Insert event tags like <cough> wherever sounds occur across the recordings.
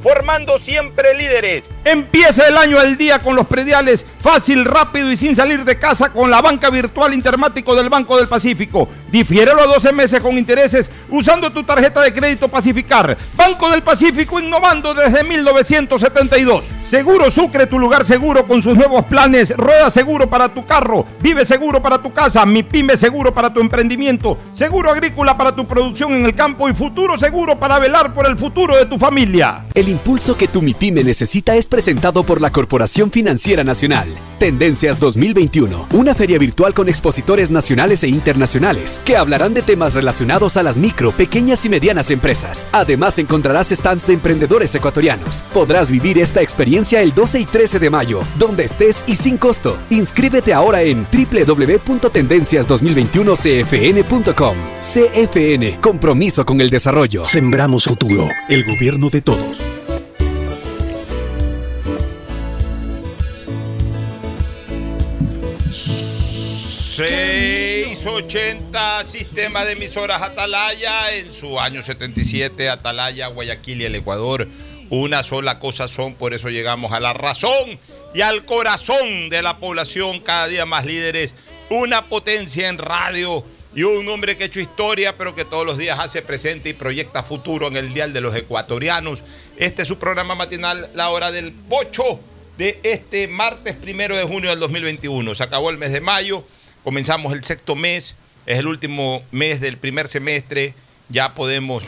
formando siempre líderes. Empieza el año al día con los prediales, fácil, rápido y sin salir de casa con la banca virtual Intermático del Banco del Pacífico. Difiérelo a 12 meses con intereses usando tu tarjeta de crédito Pacificar. Banco del Pacífico innovando desde 1972. Seguro Sucre, tu lugar seguro con sus nuevos planes. Rueda seguro para tu carro, vive seguro para tu casa, mi pyme seguro para tu emprendimiento, seguro agrícola para tu producción en el campo y futuro seguro para velar por el futuro de tu familia. El impulso que tu MIPYME necesita es presentado por la Corporación Financiera Nacional. Tendencias 2021, una feria virtual con expositores nacionales e internacionales que hablarán de temas relacionados a las micro, pequeñas y medianas empresas. Además encontrarás stands de emprendedores ecuatorianos. Podrás vivir esta experiencia el 12 y 13 de mayo, donde estés y sin costo. Inscríbete ahora en www.tendencias2021cfn.com. CFN, compromiso con el desarrollo. Sembramos futuro, el gobierno de todos. 680 Sistema de Emisoras Atalaya en su año 77, Atalaya, Guayaquil y el Ecuador. Una sola cosa son, por eso llegamos a la razón y al corazón de la población, cada día más líderes, una potencia en radio y un hombre que ha hecho historia, pero que todos los días hace presente y proyecta futuro en el Dial de los Ecuatorianos. Este es su programa matinal, La Hora del Pocho, de este martes primero de junio del 2021. Se acabó el mes de mayo. Comenzamos el sexto mes, es el último mes del primer semestre, ya podemos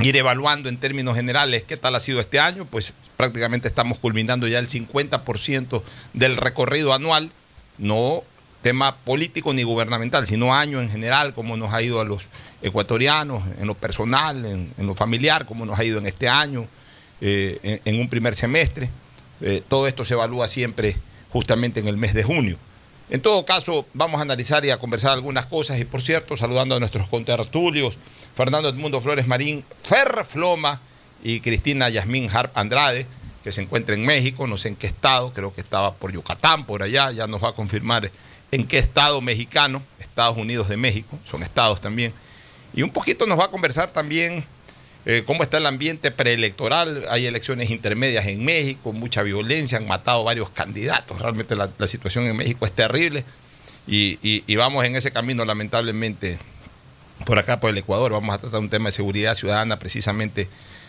ir evaluando en términos generales qué tal ha sido este año, pues prácticamente estamos culminando ya el 50% del recorrido anual, no tema político ni gubernamental, sino año en general, cómo nos ha ido a los ecuatorianos, en lo personal, en, lo familiar, cómo nos ha ido en este año, eh, en, un primer semestre. Eh, todo esto se evalúa siempre justamente en el mes de junio. En todo caso, vamos a analizar y a conversar algunas cosas. Y por cierto, saludando a nuestros contertulios, Fernando Edmundo Flores Marín, Fer Floma y Cristina Yasmín Harp Andrade, que se encuentra en México, no sé en qué estado, creo que estaba por Yucatán, por allá, ya nos va a confirmar en qué estado mexicano, Estados Unidos de México, son estados también. Y un poquito nos va a conversar también eh, cómo está el ambiente preelectoral. Hay elecciones intermedias en México, mucha violencia, han matado varios candidatos. Realmente la, situación en México es terrible y, vamos en ese camino, lamentablemente, por acá, por el Ecuador. Vamos a tratar un tema de seguridad ciudadana precisamente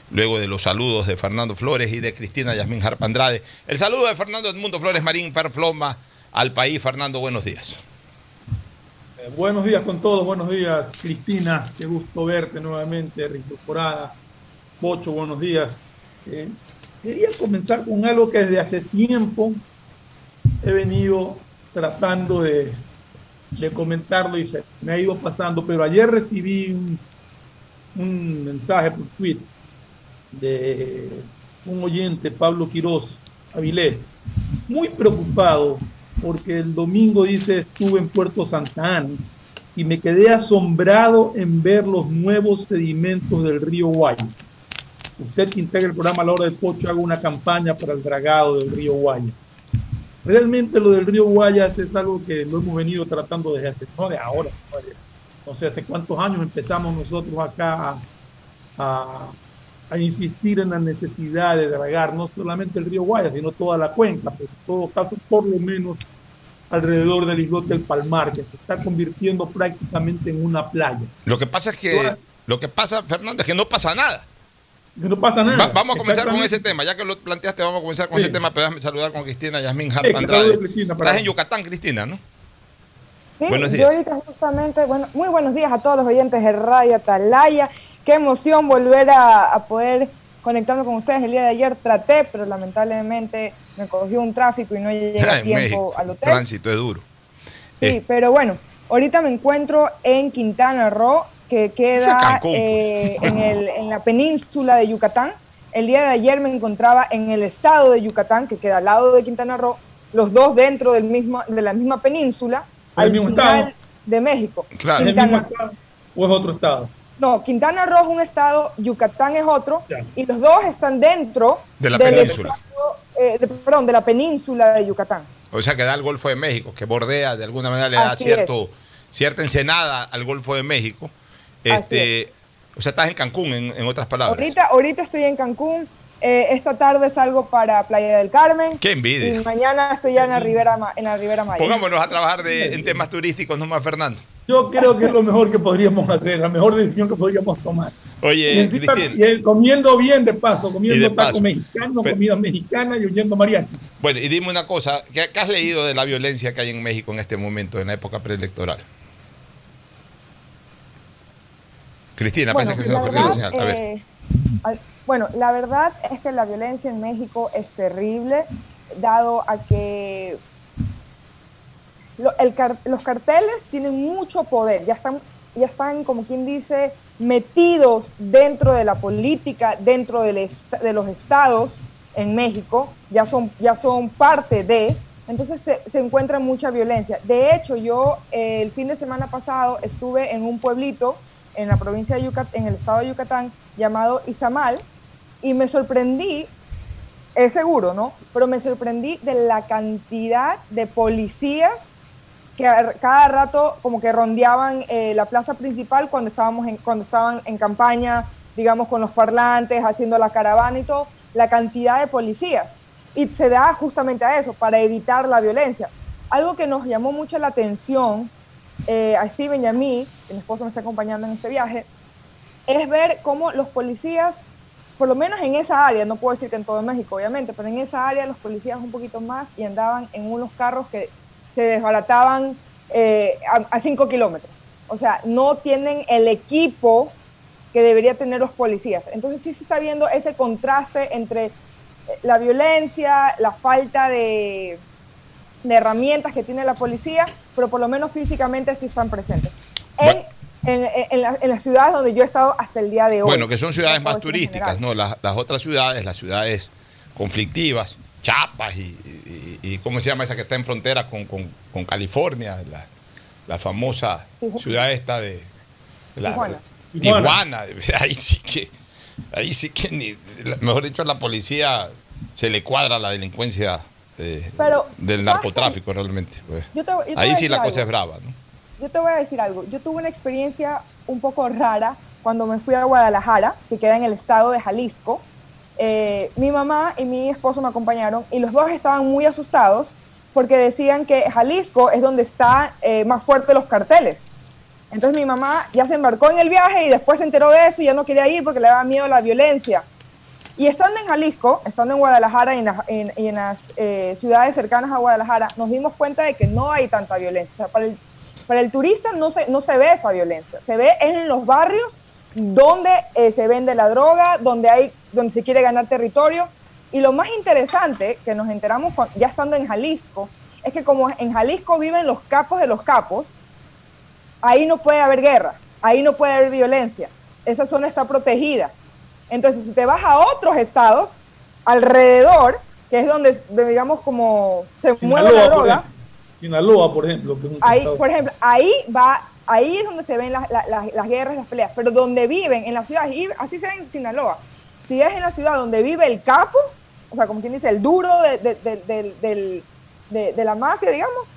luego de los saludos de Fernando Flores y de Cristina Yasmín Harp Andrade. El saludo de Fernando Edmundo Flores Marín Ferfloma al país. Fernando, buenos días. Buenos días con todos, buenos días Cristina, qué gusto verte nuevamente, reincorporada. Pocho, buenos días. Eh, quería comenzar con algo que desde hace tiempo he venido tratando de, comentarlo y se me ha ido pasando, pero ayer recibí un, un mensaje por tweet de un oyente, Pablo Quiroz Avilés, muy preocupado porque el domingo dice estuve en Puerto Santa Ana y me quedé asombrado en ver los nuevos sedimentos del río Guay. usted que integra el programa La Hora del Pocho haga una campaña para el dragado del río Guaya. Realmente lo del río Guayas es algo que lo hemos venido tratando desde hace, no de ahora, no sé, hace cuántos años empezamos nosotros acá a, a, insistir en la necesidad de dragar no solamente el río Guayas, sino toda la cuenca, pero en todo caso por lo menos alrededor del islote del Palmar, que se está convirtiendo prácticamente en una playa. Lo que pasa es que, lo que pasa, Fernando, es que no pasa nada. Que no pasa nada. vamos a comenzar con ese tema. Ya que lo planteaste, vamos a comenzar con ese tema. Pero déjame saludar con Cristina Yasmín Hart Andrade. Estás en Yucatán, Cristina, ¿no? Sí, buenos días. Yo ahorita justamente, bueno, muy buenos días a todos los oyentes de Radio Atalaya. Qué emoción volver a, a poder conectarme con ustedes. El día de ayer traté, pero lamentablemente me cogió un tráfico y no <laughs> llegué a tiempo al hotel. Tránsito es duro. Sí, pero bueno, ahorita me encuentro en Quintana Roo, que queda eh, en, el, <laughs> en la península de Yucatán. El día de ayer me encontraba en el estado de Yucatán, que queda al lado de Quintana Roo, los dos dentro del mismo, de la misma península, al final de México. Claro. ¿Es el mismo estado o es otro estado? No, Quintana Roo es un estado, Yucatán es otro, y los dos están dentro de la península. Eh, perdón, de la península de Yucatán. O sea que da el Golfo de México, que bordea, de alguna manera le da cierto, cierta ensenada al Golfo de México. Este, o sea, estás en Cancún, en, otras palabras. Ahorita, ahorita estoy en Cancún. Eh, esta tarde salgo para Playa del Carmen. ¡Qué envidia! Y mañana estoy ya en la Ribera, en la Ribera Maya. Pongámonos a trabajar de, en temas turísticos nomás, Fernando. Yo creo que es lo mejor que podríamos hacer, la mejor decisión que podríamos tomar. Oye, y comiendo bien de paso, comiendo taco mexicano, comida mexicana y oyendo mariachi. Bueno, y dime una cosa, ¿qué, has leído de la violencia que hay en México en este momento, en la época preelectoral? Cristina, bueno, que se nos perdió la señal. A ver. Eh, bueno, la verdad es que la violencia en México es terrible, dado a que los carteles tienen mucho poder, ya están, ya están, como quien dice, metidos dentro de la política, dentro de los estados en México, ya son, ya son parte de, entonces se, se encuentra mucha violencia. De hecho, yo eh, el fin de semana pasado estuve en un pueblito en la provincia de Yucatán, en el estado de Yucatán, llamado Izamal, y me sorprendí, es seguro, ¿no? Pero me sorprendí de la cantidad de policías que cada rato como que rondeaban eh, la plaza principal cuando, estábamos en, cuando estaban en campaña, digamos, con los parlantes, haciendo la caravana y todo, la cantidad de policías. Y se da justamente a eso, para evitar la violencia. Algo que nos llamó mucho la atención eh, a Steven y a mí, que mi esposo me está acompañando en este viaje, es ver cómo los policías, por lo menos en esa área, no puedo decir que en todo México, obviamente, pero en esa área los policías un poquito más y andaban en unos carros que se desbarataban eh, a 5 kilómetros. O sea, no tienen el equipo que debería tener los policías. Entonces sí se está viendo ese contraste entre eh, la violencia, la falta de, herramientas que tiene la policía, pero por lo menos físicamente sí están presentes. En, en, las ciudades donde yo he estado hasta el día de hoy. Bueno, que son ciudades más turísticas, ¿no? Las, las, otras ciudades, las ciudades conflictivas, Chapas y, ¿cómo se llama esa que está en frontera con, California? La, famosa ciudad esta de... La, Tijuana. <laughs> Ahí sí que, ahí sí que mejor dicho, a la policía se le cuadra la delincuencia eh, del narcotráfico realmente. Pues. ahí sí la cosa es brava. ¿no? Yo te voy a decir algo. Yo tuve una experiencia un poco rara cuando me fui a Guadalajara, que queda en el estado de Jalisco. Eh, mi mamá y mi esposo me acompañaron y los dos estaban muy asustados porque decían que Jalisco es donde están eh, más fuertes los carteles. Entonces mi mamá ya se embarcó en el viaje y después se enteró de eso y ya no quería ir porque le daba miedo la violencia. Y estando en Jalisco, estando en Guadalajara y en, las eh, ciudades cercanas a Guadalajara, nos dimos cuenta de que no hay tanta violencia. O sea, para el, para el turista no se, no se ve esa violencia. Se ve en los barrios donde eh, se vende la droga, donde, hay, donde se quiere ganar territorio. Y lo más interesante que nos enteramos ya estando en Jalisco es que como en Jalisco viven los capos de los capos, ahí no puede haber guerra, ahí no puede haber violencia, esa zona está protegida. Entonces, si te vas a otros estados alrededor, que es donde, digamos, como se mueve la droga. Sinaloa, por ejemplo. ahí, por ejemplo, ahí va ahí es donde se ven las, las, las, guerras, las peleas, pero donde viven, en las ciudades, y así se ve en Sinaloa, si es en la ciudad donde vive el capo, o sea, como quien dice, el duro de, de- de- de- de la mafia, digamos,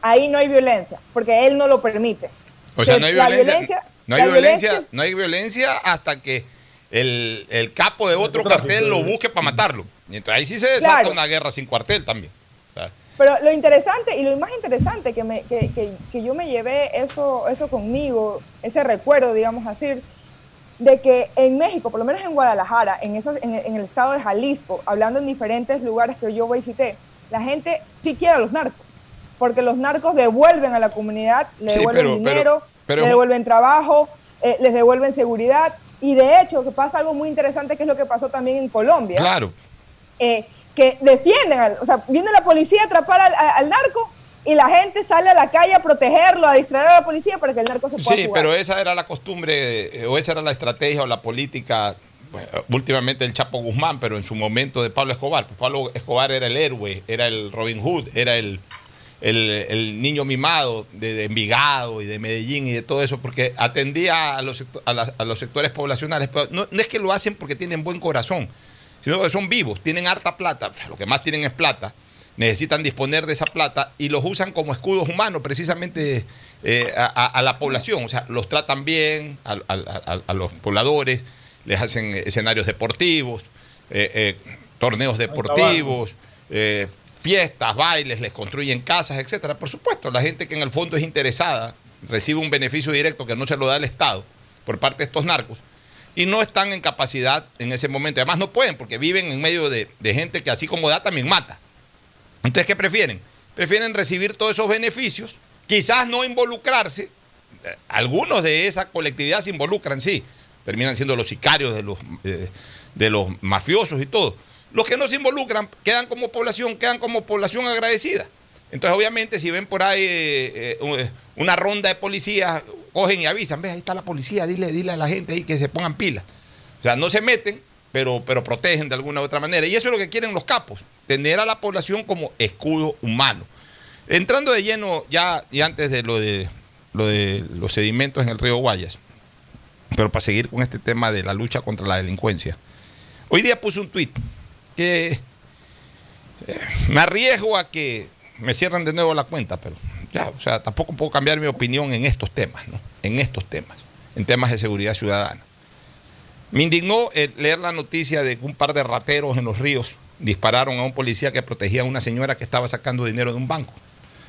ahí no hay violencia, porque él no lo permite. O sea, Que no hay la violencia. no hay la violencia, no hay violencia hasta que el, el capo de otro cartel lo eh. busque para matarlo. Y entonces ahí sí se desata Claro. una guerra sin cuartel también. Pero lo interesante y lo más interesante que, me, que, que- que yo me llevé eso, eso conmigo, ese recuerdo, digamos así, de que en México, por lo menos en Guadalajara, en, esos, en, en el estado de Jalisco, hablando en diferentes lugares que yo visité, la gente sí quiere a los narcos, porque los narcos devuelven a la comunidad, le Sí, devuelven pero- pero- dinero, pero- le devuelven trabajo, eh, les devuelven seguridad. Y de hecho, que pasa algo muy interesante, que es lo que pasó también en Colombia claro. eh, que defienden, al- o sea, viene la policía a atrapar al, narco y la gente sale a la calle a protegerlo, a distraer a la policía para que el narco se pueda Sí, jugar. pero esa era la costumbre, eh, o esa era la estrategia o la política, últimamente el Chapo Guzmán, pero en su momento de Pablo Escobar. Pues Pablo Escobar era el héroe, era el Robin Hood, era el, el, el niño mimado de, de Envigado y de Medellín y de todo eso, porque atendía a los, a a los sectores poblacionales. Pero no, no es que lo hacen porque tienen buen corazón, sino que son vivos, tienen harta plata, lo que más tienen es plata necesitan disponer de esa plata y los usan como escudos humanos precisamente eh, a, la población. O sea, los tratan bien a, a- a- a los pobladores, les hacen escenarios deportivos, eh, eh, torneos deportivos, fiestas, bailes, les construyen casas, etcétera. Por supuesto, la gente que en el fondo es interesada recibe un beneficio directo que no se lo da el Estado por parte de estos narcos y no están en capacidad en ese momento. Además no pueden porque viven en medio de, gente que así como da también mata. Entonces, ¿qué prefieren? Prefieren recibir todos esos beneficios, quizás no involucrarse. Eh, Algunos de esa colectividad se involucran, sí. Terminan siendo los sicarios de los, eh, de los mafiosos y todo. Los que no se involucran quedan como población, quedan como población agradecida. Entonces, obviamente, si ven por ahí eh, eh, una ronda de policías, cogen y avisan, ve, ahí está la policía, dile, dile a la gente ahí que se pongan pilas. O sea, no se meten, pero, pero protegen de alguna u otra manera. Y eso es lo que quieren los capos, tener a la población como escudo humano. Entrando de lleno ya y antes de lo de, lo de los sedimentos en el río Guayas, pero para seguir con este tema de la lucha contra la delincuencia. Hoy día puse un tuit que eh, me arriesgo a que me cierren de nuevo la cuenta, pero ya, o sea, tampoco puedo cambiar mi opinión en estos temas, ¿no? En estos temas, en temas de seguridad ciudadana. Me indignó eh, leer la noticia de que un par de rateros en los ríos dispararon a un policía que protegía a una señora que estaba sacando dinero de un banco.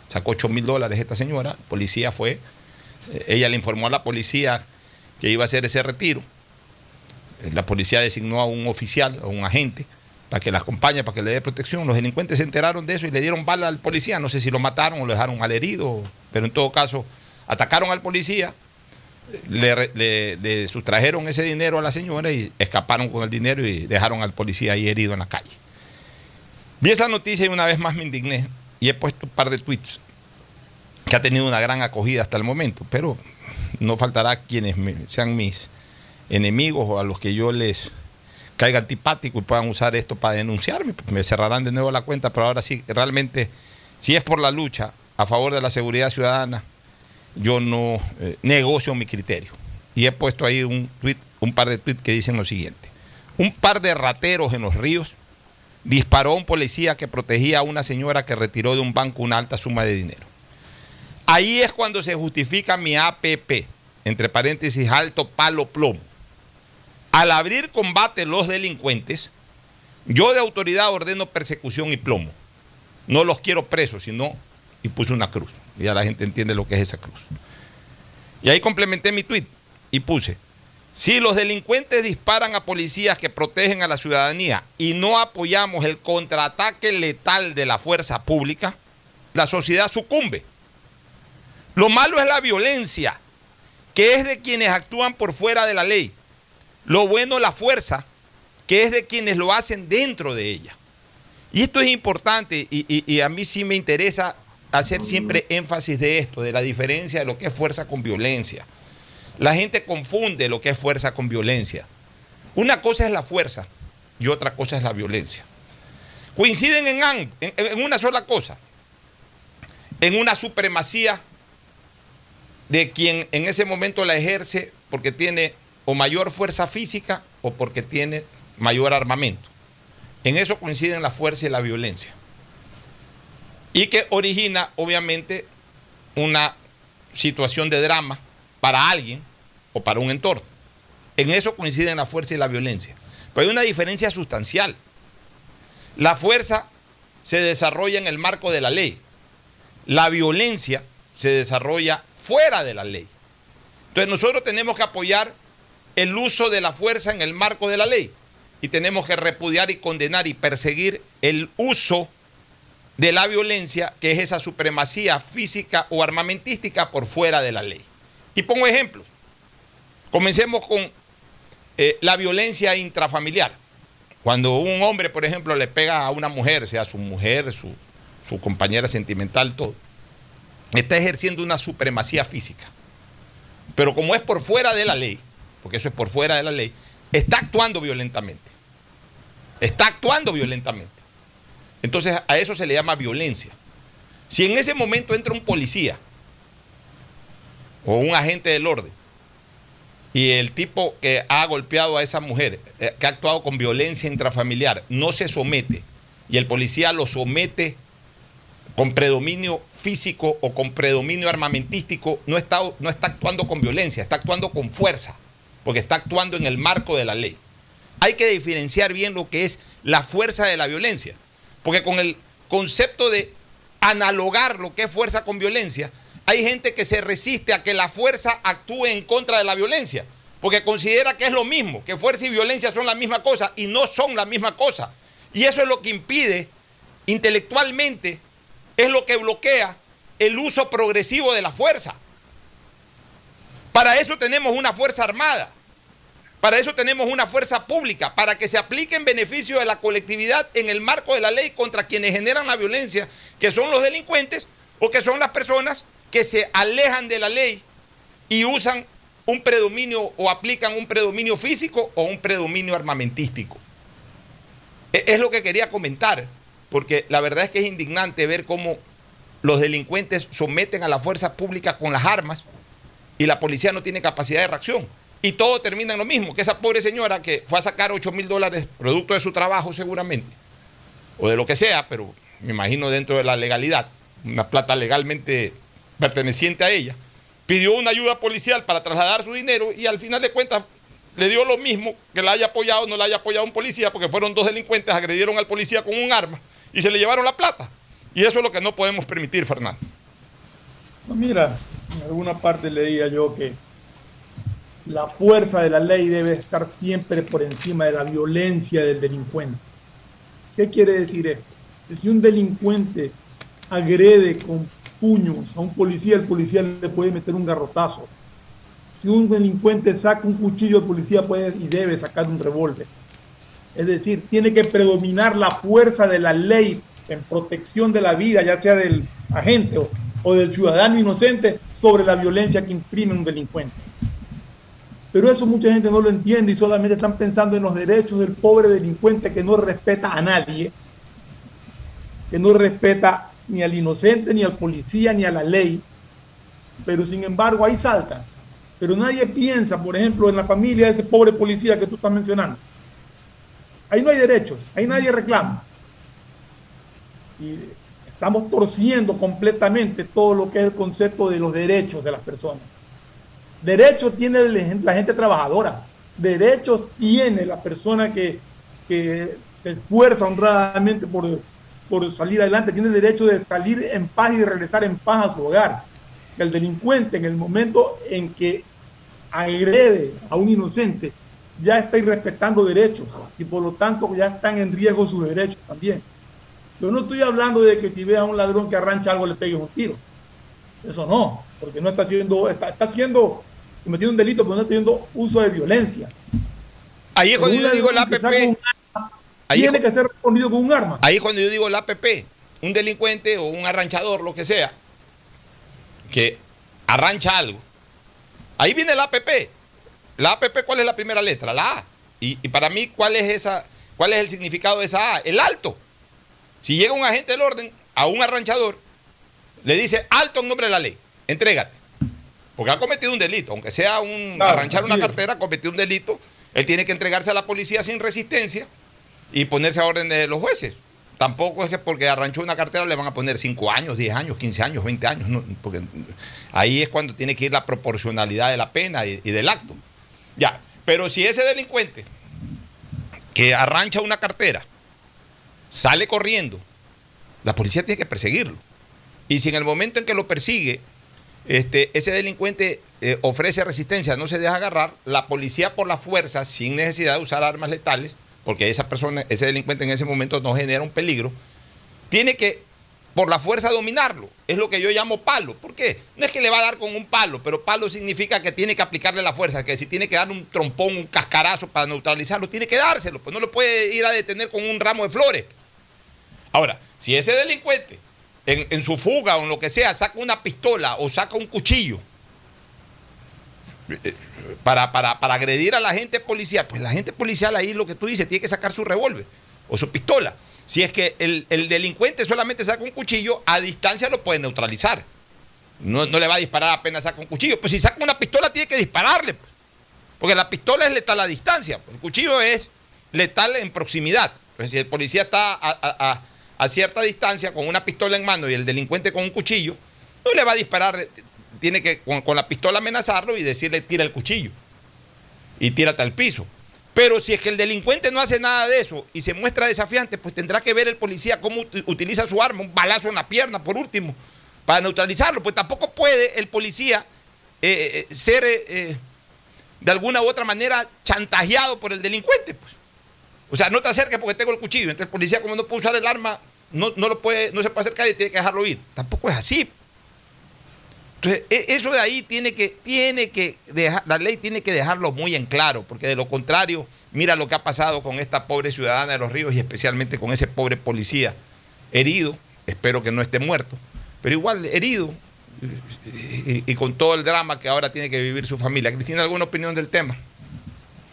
Sacó 8 mil dólares esta señora, el policía fue, eh, ella le informó a la policía que iba a hacer ese retiro. La policía designó a un oficial, a un agente, para que la acompañe, para que le dé protección. Los delincuentes se enteraron de eso y le dieron bala al policía. No sé si lo mataron o lo dejaron mal herido, pero en todo caso atacaron al policía, le, sustrajeron ese dinero a la señora y escaparon con el dinero y dejaron al policía ahí herido en la calle. Vi esa noticia y una vez más me indigné y he puesto un par de tweets que ha tenido una gran acogida hasta el momento, pero no faltará quienes sean mis enemigos o a los que yo les caiga antipático y puedan usar esto para denunciarme, me cerrarán de nuevo la cuenta, pero ahora sí, realmente, si es por la lucha a favor de la seguridad ciudadana, yo no eh, negocio mi criterio. Y he puesto ahí un, tuit, un par de tweets que dicen lo siguiente. Un par de rateros en los ríos disparó a un policía que protegía a una señora que retiró de un banco una alta suma de dinero. Ahí es cuando se justifica mi APP, entre paréntesis, alto palo plomo. Al abrir combate los delincuentes, yo de autoridad ordeno persecución y plomo. No los quiero presos, sino, y puse una cruz. Ya la gente entiende lo que es esa cruz. Y ahí complementé mi tweet y puse, si los delincuentes disparan a policías que protegen a la ciudadanía y no apoyamos el contraataque letal de la fuerza pública, la sociedad sucumbe. Lo malo es la violencia, que es de quienes actúan por fuera de la ley. Lo bueno la fuerza, que es de quienes lo hacen dentro de ella. Y esto es importante y, a mí sí me interesa hacer siempre énfasis de esto, de la diferencia de lo que es fuerza con violencia. La gente confunde lo que es fuerza con violencia. Una cosa es la fuerza y otra cosa es la violencia. Coinciden en una sola cosa, en una supremacía de quien en ese momento la ejerce porque tiene o mayor fuerza física o porque tiene mayor armamento. En eso coinciden la fuerza y la violencia. Y que origina, obviamente, una situación de drama para alguien o para un entorno. En eso coinciden la fuerza y la violencia. Pero hay una diferencia sustancial. La fuerza se desarrolla en el marco de la ley. La violencia se desarrolla fuera de la ley. Entonces nosotros tenemos que apoyar el uso de la fuerza en el marco de la ley y tenemos que repudiar y condenar y perseguir el uso de la violencia, que es esa supremacía física o armamentística por fuera de la ley. Y pongo ejemplos. Comencemos con eh, la violencia intrafamiliar. Cuando un hombre, por ejemplo, le pega a una mujer, sea su mujer, su, su compañera sentimental, todo, está ejerciendo una supremacía física. Pero como es por fuera de la ley, porque eso es por fuera de la ley, está actuando violentamente. Está actuando violentamente. Entonces a eso se le llama violencia. Si en ese momento entra un policía o un agente del orden y el tipo que ha golpeado a esa mujer, eh, que ha actuado con violencia intrafamiliar, no se somete y el policía lo somete con predominio físico o con predominio armamentístico, no está, no está actuando con violencia, está actuando con fuerza, porque está actuando en el marco de la ley. Hay que diferenciar bien lo que es la fuerza de la violencia, porque con el concepto de analogar lo que es fuerza con violencia, hay gente que se resiste a que la fuerza actúe en contra de la violencia, porque considera que es lo mismo, que fuerza y violencia son la misma cosa y no son la misma cosa. Y eso es lo que impide intelectualmente es lo que bloquea el uso progresivo de la fuerza. Para eso tenemos una fuerza armada, para eso tenemos una fuerza pública, para que se aplique en beneficio de la colectividad en el marco de la ley contra quienes generan la violencia, que son los delincuentes o que son las personas que se alejan de la ley y usan un predominio o aplican un predominio físico o un predominio armamentístico. E-, es lo que quería comentar porque la verdad es que es indignante ver cómo los delincuentes someten a la fuerza pública con las armas y la policía no tiene capacidad de reacción. Y todo termina en lo mismo, que esa pobre señora que fue a sacar 8 mil dólares producto de su trabajo seguramente, o de lo que sea, pero me imagino dentro de la legalidad, una plata legalmente perteneciente a ella, pidió una ayuda policial para trasladar su dinero y al final de cuentas le dio lo mismo que la haya apoyado o no la haya apoyado un policía, porque fueron dos delincuentes, agredieron al policía con un arma y se le llevaron la plata. Y eso es lo que no podemos permitir, Fernando. mira, en alguna parte leía yo que la fuerza de la ley debe estar siempre por encima de la violencia del delincuente. ¿Qué quiere decir esto? Que si un delincuente agrede con puños a un policía, el policía le puede meter un garrotazo. Si un delincuente saca un cuchillo, el policía puede y debe sacar un revólver. Es decir, tiene que predominar la fuerza de la ley en protección de la vida, ya sea del agente o, del ciudadano inocente, sobre la violencia que imprime un delincuente. Pero eso mucha gente no lo entiende y solamente están pensando en los derechos del pobre delincuente que no respeta a nadie, que no respeta ni al inocente, ni al policía, ni a la ley. Pero sin embargo ahí salta. Pero nadie piensa, por ejemplo, en la familia de ese pobre policía que tú estás mencionando Ahí no hay derechos, ahí nadie reclama. Y estamos torciendo completamente todo lo que es el concepto de los derechos de las personas. Derechos tiene la gente trabajadora, derechos tiene la persona que, que se esfuerza honradamente por, por salir adelante, tiene el derecho de salir en paz y regresar en paz a su hogar. El delincuente en el momento en que agrede a un inocente ya está irrespetando derechos y por lo tanto ya están en riesgo sus derechos también. Yo no estoy hablando de que si ve a un ladrón que arrancha algo le pegue un tiro. Eso no, porque no está haciendo, está, está haciendo, cometiendo un delito, pero no está haciendo uso de violencia. Ahí es cuando yo digo la APP. tiene que ser respondido con un arma. Ahí es cuando yo digo la APP. Un delincuente o un arranchador, lo que sea, que arrancha algo. Ahí viene la APP la APP, ¿cuál es la primera letra? La A. Y, para mí, ¿cuál es, esa, ¿cuál es el significado de esa A? El alto. Si llega un agente del orden a un arranchador, le dice alto en nombre de la ley, entrégate. Porque ha cometido un delito, aunque sea un arranchar una cartera, ha cometido un delito. Él tiene que entregarse a la policía sin resistencia y ponerse a orden de los jueces. Tampoco es que porque arranchó una cartera le van a poner 5 años, 10 años, 15 años, 20 años, no, porque ahí es cuando tiene que ir la proporcionalidad de la pena y, y del acto. Ya, pero si ese delincuente que arrancha una cartera sale corriendo, la policía tiene que perseguirlo. Y si en el momento en que lo persigue, este, ese delincuente eh, ofrece resistencia, no se deja agarrar, la policía por la fuerza, sin necesidad de usar armas letales, porque esa persona, ese delincuente en ese momento no genera un peligro, tiene que por la fuerza dominarlo. Es lo que yo llamo palo. ¿Por qué? No es que le va a dar con un palo, pero palo significa que tiene que aplicarle la fuerza, que si tiene que dar un trompón, un cascarazo para neutralizarlo, tiene que dárselo, pues no lo puede ir a detener con un ramo de flores. Ahora, si ese delincuente en, su fuga o en lo que sea saca una pistola o saca un cuchillo, eh, para, para, para, agredir a la gente policial, pues la gente policial ahí lo que tú dices, tiene que sacar su revólver o su pistola. Si es que el, el, delincuente solamente saca un cuchillo, a distancia lo puede neutralizar. No, no, le va a disparar apenas saca un cuchillo. Pues si saca una pistola, tiene que dispararle. Pues. Porque la pistola es letal a distancia. El cuchillo es letal en proximidad. Pues si el policía está a, a cierta distancia con una pistola en mano y el delincuente con un cuchillo, no le va a disparar tiene que con, la pistola amenazarlo y decirle tira el cuchillo y tírate al piso. Pero si es que el delincuente no hace nada de eso y se muestra desafiante, pues tendrá que ver el policía cómo utiliza su arma, un balazo en la pierna por último, para neutralizarlo. Pues tampoco puede el policía eh, eh, ser eh, de alguna u otra manera chantajeado por el delincuente. Pues. O sea, no te acerques porque tengo el cuchillo. Entonces el policía como no puede usar el arma, no, no, lo puede, no se puede acercar y tiene que dejarlo ir. Tampoco es así. Entonces, eso de ahí tiene que, tiene que dejar, la ley tiene que dejarlo muy en claro, porque de lo contrario, mira lo que ha pasado con esta pobre ciudadana de los ríos y especialmente con ese pobre policía herido, espero que no esté muerto, pero igual herido y con todo el drama que ahora tiene que vivir su familia. Cristina, ¿alguna opinión del tema?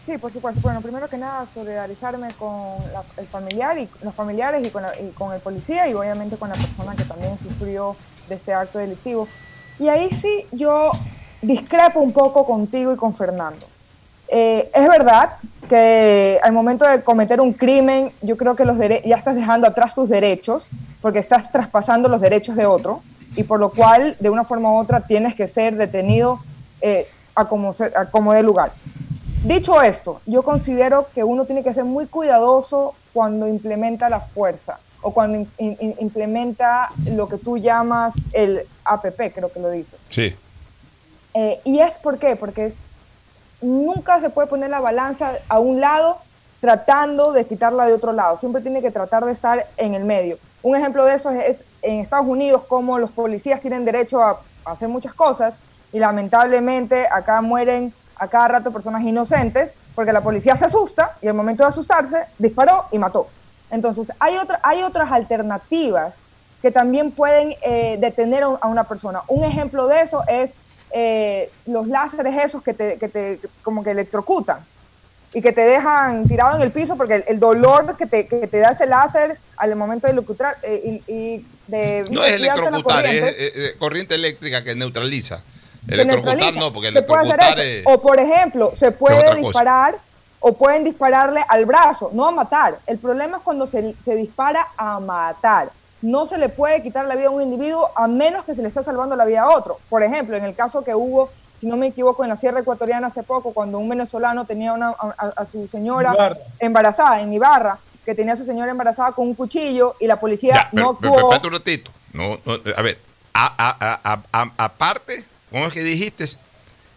Sí, por supuesto. Bueno, primero que nada, solidarizarme con el familiar y los familiares y con, la, y con el policía y obviamente con la persona que también sufrió de este acto delictivo. Y ahí sí yo discrepo un poco contigo y con Fernando. Eh, es verdad que al momento de cometer un crimen, yo creo que los ya estás dejando atrás tus derechos, porque estás traspasando los derechos de otro, y por lo cual, de una forma u otra, tienes que ser detenido eh, a como de lugar. Dicho esto, yo considero que uno tiene que ser muy cuidadoso cuando implementa la fuerza o cuando in, in, implementa lo que tú llamas el APP, creo que lo dices. Sí. Eh, y es por qué, porque nunca se puede poner la balanza a un lado tratando de quitarla de otro lado. Siempre tiene que tratar de estar en el medio. Un ejemplo de eso es, es en Estados Unidos, como los policías tienen derecho a, a hacer muchas cosas y lamentablemente acá mueren a cada rato personas inocentes porque la policía se asusta y al momento de asustarse disparó y mató. Entonces, hay, otra, hay otras alternativas que también pueden eh, detener a una persona. Un ejemplo de eso es eh, los láseres esos que te, que te, como que electrocutan y que te dejan tirado en el piso porque el, el dolor que te, que te, da ese láser al momento de electrocutar eh, y, y, de... No es electrocutar, es, es, corriente eléctrica que neutraliza. Electrocutar no, porque electrocutar es... O por ejemplo, se puede disparar... Cosa o pueden dispararle al brazo, no a matar. El problema es cuando se, se, dispara a matar. No se le puede quitar la vida a un individuo a menos que se le esté salvando la vida a otro. Por ejemplo, en el caso que hubo, si no me equivoco, en la Sierra Ecuatoriana hace poco, cuando un venezolano tenía una, a, a, su señora Ibarra. embarazada en Ibarra, que tenía a su señora embarazada con un cuchillo y la policía ya, no pero, actuó. Espérate un ratito. No, no, a ver, aparte, ¿cómo es que dijiste?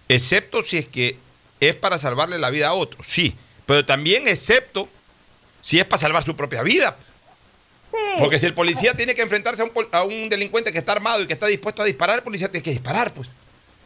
Excepto si es que es para salvarle la vida a otro, sí, pero también excepto si es para salvar su propia vida. Sí. Porque si el policía tiene que enfrentarse a un, a un, delincuente que está armado y que está dispuesto a disparar, el policía tiene que disparar, pues.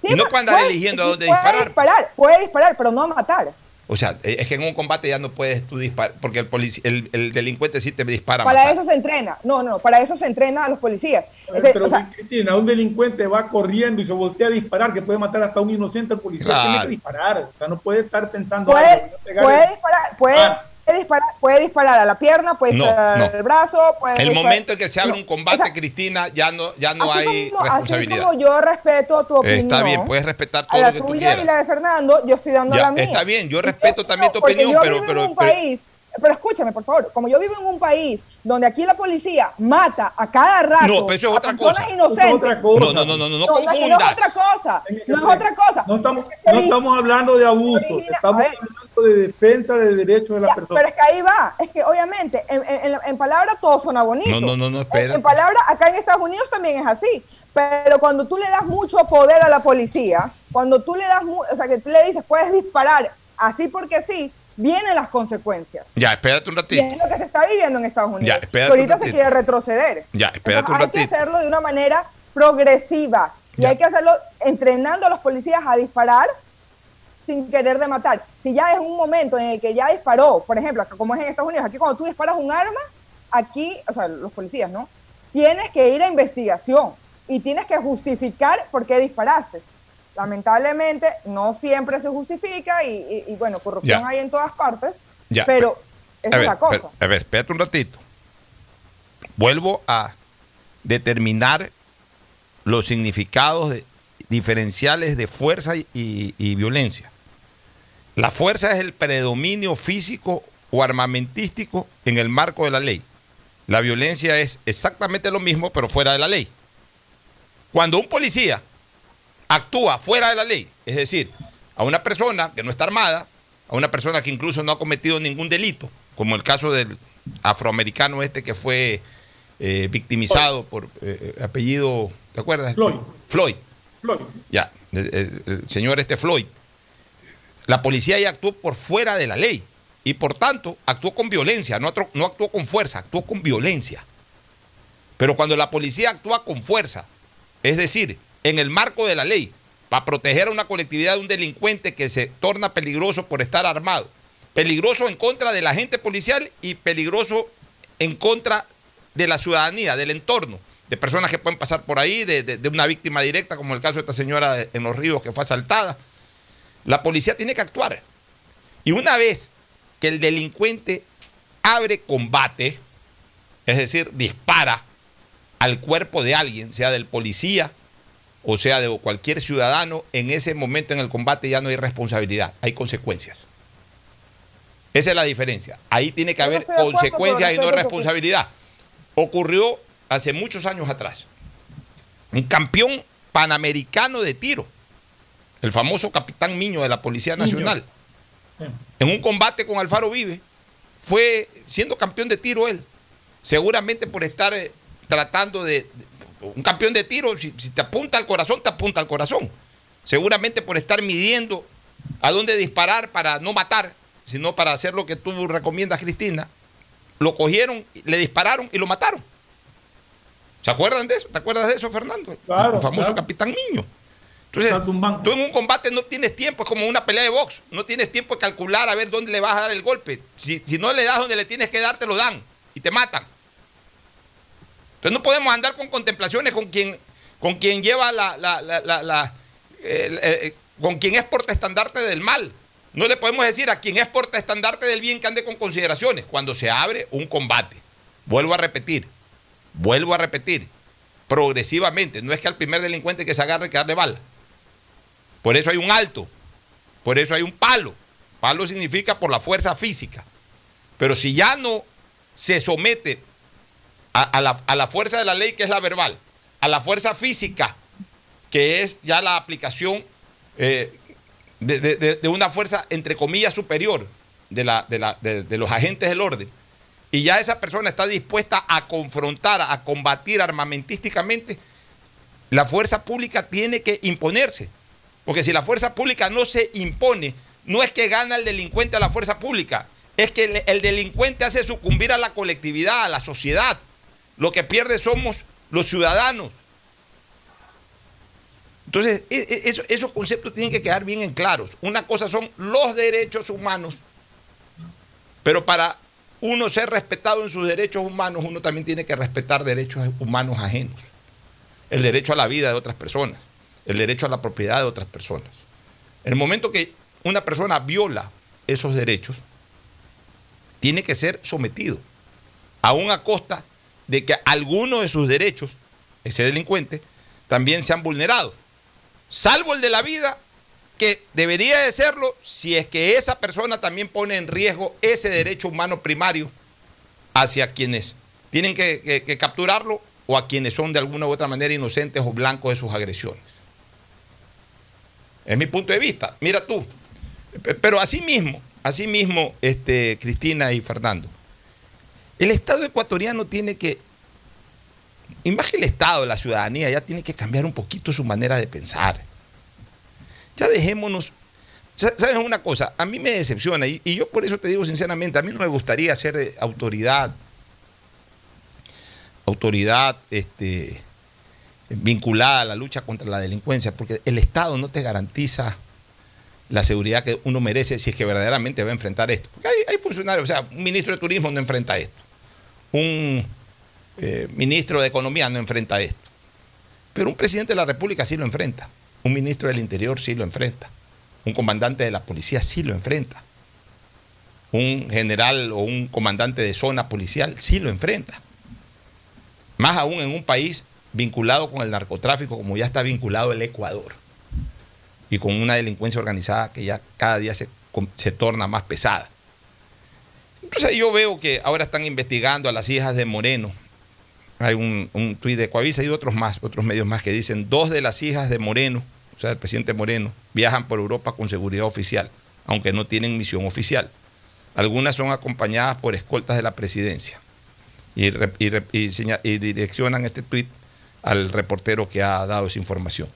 Sí, y no puede andar eligiendo a dónde puede disparar. disparar. Puede disparar, pero no a matar. O sea, es que en un combate ya no puedes tú disparar, porque el, el, el, delincuente sí te dispara. Para matar. eso se entrena. No, no, para eso se entrena a los policías. Pero, Ese, pero o sea, Cristina, un delincuente va corriendo y se voltea a disparar, que puede matar hasta un inocente, el policía claro. tiene que disparar. O sea, no puede estar pensando. Puede, puede disparar, puede. Ah, puede disparar, puede disparar a la pierna, puede No, disparar no. al brazo, puede El disparar- momento en que se abre un combate, Cristina, ya no, ya no así hay como- responsabilidad. Así como yo respeto tu opinión. Está bien, puedes respetar a todo la lo que tú tuya quieras. y la de Fernando, yo estoy dando Ya, la mía. está bien, yo respeto también tu opinión, yo pero- pero- en un pero- país, pero escúchame, por favor, como yo vivo en un país donde aquí la policía mata a cada rato No, pero eso es a otra personas cosa. inocentes. Eso es otra cosa. No, no, no, no, no, no No, no, confundas. no es otra cosa, no es otra cosa. No estamos, no estamos hablando de abuso, estamos hablando de defensa de derechos de la Ya, persona. pero es que ahí va, es que obviamente en, en, en- en palabra todo suena bonito. No, no, no, no, En- espérate. En, palabra acá en Estados Unidos también es así. Pero cuando tú le das mucho poder a la policía, cuando tú le das, o sea, que tú le dices puedes disparar así porque sí, vienen las consecuencias. Ya, espérate un Y ratito. es lo que se está viviendo en Estados Unidos. Ya, espérate ahorita un se ratito. quiere retroceder. Ya, espérate un Entonces, hay que ratito. hacerlo de una manera progresiva. Y Ya. hay que hacerlo entrenando a los policías a disparar sin querer de matar. Si ya es un momento en el que ya disparó, por ejemplo, como es en Estados Unidos, aquí cuando tú disparas un arma, aquí, o sea, los policías, ¿no? Tienes que ir a investigación y tienes que justificar por qué disparaste. Lamentablemente, no siempre se justifica y, y- y, bueno, corrupción Ya. hay en todas partes, Ya, pero A esa ver, es la cosa. a ver, espérate un ratito. Vuelvo a determinar los significados de- diferenciales de fuerza y violencia. La fuerza es el predominio físico o armamentístico en el marco de la ley. La violencia es exactamente lo mismo, pero fuera de la ley. Cuando un policía actúa fuera de la ley, es decir, a una persona que no está armada, a una persona que incluso no ha cometido ningún delito, como el caso del afroamericano este que fue eh, victimizado por eh, eh, apellido, ¿te acuerdas? Floyd. Floyd, Floyd. ya, el, señor este Floyd. La policía ya actuó por fuera de la ley y por tanto actuó con violencia, no, no actuó con fuerza, actuó con violencia. Pero cuando la policía actúa con fuerza, es decir, en el marco de la ley, para proteger a una colectividad de un delincuente que se torna peligroso por estar armado, peligroso en contra del agente policial y peligroso en contra de la ciudadanía, del entorno, de personas que pueden pasar por ahí, de, de- de una víctima directa, como el caso de esta señora de- en los ríos que fue asaltada. La policía tiene que actuar. Y una vez que el delincuente abre combate, es decir, dispara al cuerpo de alguien, sea del policía o sea de cualquier ciudadano, en ese momento en el combate ya no hay responsabilidad, hay consecuencias. Esa es la diferencia. Ahí tiene que haber acuerdo, consecuencias y no responsabilidad. Ocurrió hace muchos años atrás. Un campeón panamericano de tiro, el famoso capitán Miño de la Policía. Nacional, en un combate con Alfaro Vive, fue siendo campeón de tiro él, seguramente por estar eh, tratando de- Un campeón de tiro, si, si te apunta al corazón, te apunta al corazón. Seguramente por estar midiendo a dónde disparar para no matar, sino para hacer lo que tú recomiendas, Cristina, lo cogieron, le dispararon y lo mataron. ¿Se acuerdan de eso? ¿Te acuerdas de eso, Fernando? Claro, El famoso claro. capitán Niño. Entonces, tú en un combate no tienes tiempo, es como una pelea de box. No tienes tiempo de calcular a ver dónde le vas a dar el golpe. Si, si no le das donde le tienes que dar, te lo dan y te matan. Entonces no podemos andar con contemplaciones con quien, con quien lleva la, eh, con quien es portaestandarte del mal. No le podemos decir a quien es portaestandarte del bien que ande con consideraciones. Cuando se abre un combate, vuelvo a repetir, vuelvo a repetir, progresivamente. No es que al primer delincuente que se agarre hay que darle bala. Por eso hay un alto, por eso hay un palo. Palo significa por la fuerza física. Pero si ya no se somete a, a la, a la fuerza de la ley, que es la verbal, a la fuerza física, que es ya la aplicación eh, de, de- una fuerza, entre comillas, superior de, la, la- de- los agentes del orden, y ya esa persona está dispuesta a confrontar, a combatir armamentísticamente, la fuerza pública tiene que imponerse. Porque si la fuerza pública no se impone, no es que gana el delincuente a la fuerza pública, es que el delincuente hace sucumbir a la colectividad, a la sociedad. Lo que pierde somos los ciudadanos. Entonces, e- e- eso- esos conceptos tienen que quedar bien en claros. Una cosa son los derechos humanos, pero para uno ser respetado en sus derechos humanos, uno también tiene que respetar derechos humanos ajenos. El derecho a la vida de otras personas, el derecho a la propiedad de otras personas. El momento que una persona viola esos derechos, tiene que ser sometido, aún a costa de que algunos de sus derechos, ese delincuente, también sean vulnerados, salvo el de la vida, que debería de serlo si es que esa persona también pone en riesgo ese derecho humano primario hacia quienes tienen que, que capturarlo o a quienes son de alguna u otra manera inocentes o blancos de sus agresiones. Es mi punto de vista. Mira tú. Pero así mismo, así mismo, este, Cristina y Fernando, el Estado ecuatoriano tiene que, y más que el Estado, la ciudadanía, ya tiene que cambiar un poquito su manera de pensar. Ya dejémonos. ¿Sabes una cosa? A mí me decepciona, y, yo por eso te digo sinceramente, a mí no me gustaría ser autoridad, autoridad, este, vinculada a la lucha contra la delincuencia, porque el Estado no te garantiza la seguridad que uno merece si es que verdaderamente va a enfrentar esto. Porque hay, funcionarios, o sea, un ministro de Turismo no enfrenta esto, un eh, ministro de Economía no enfrenta esto, pero un presidente de la República sí lo enfrenta, un ministro del Interior sí lo enfrenta, un comandante de la policía sí lo enfrenta, un general o un comandante de zona policial sí lo enfrenta. Más aún en un país vinculado con el narcotráfico como ya está vinculado el Ecuador. Y con una delincuencia organizada que ya cada día se, se torna más pesada. Entonces yo veo que ahora están investigando a las hijas de Moreno. Hay un, un tuit de Coavisa y otros más, otros medios más que dicen dos de las hijas de Moreno, o sea, el presidente Moreno, viajan por Europa con seguridad oficial, aunque no tienen misión oficial. Algunas son acompañadas por escoltas de la presidencia y, y direccionan este tuit al reportero que ha dado esa información.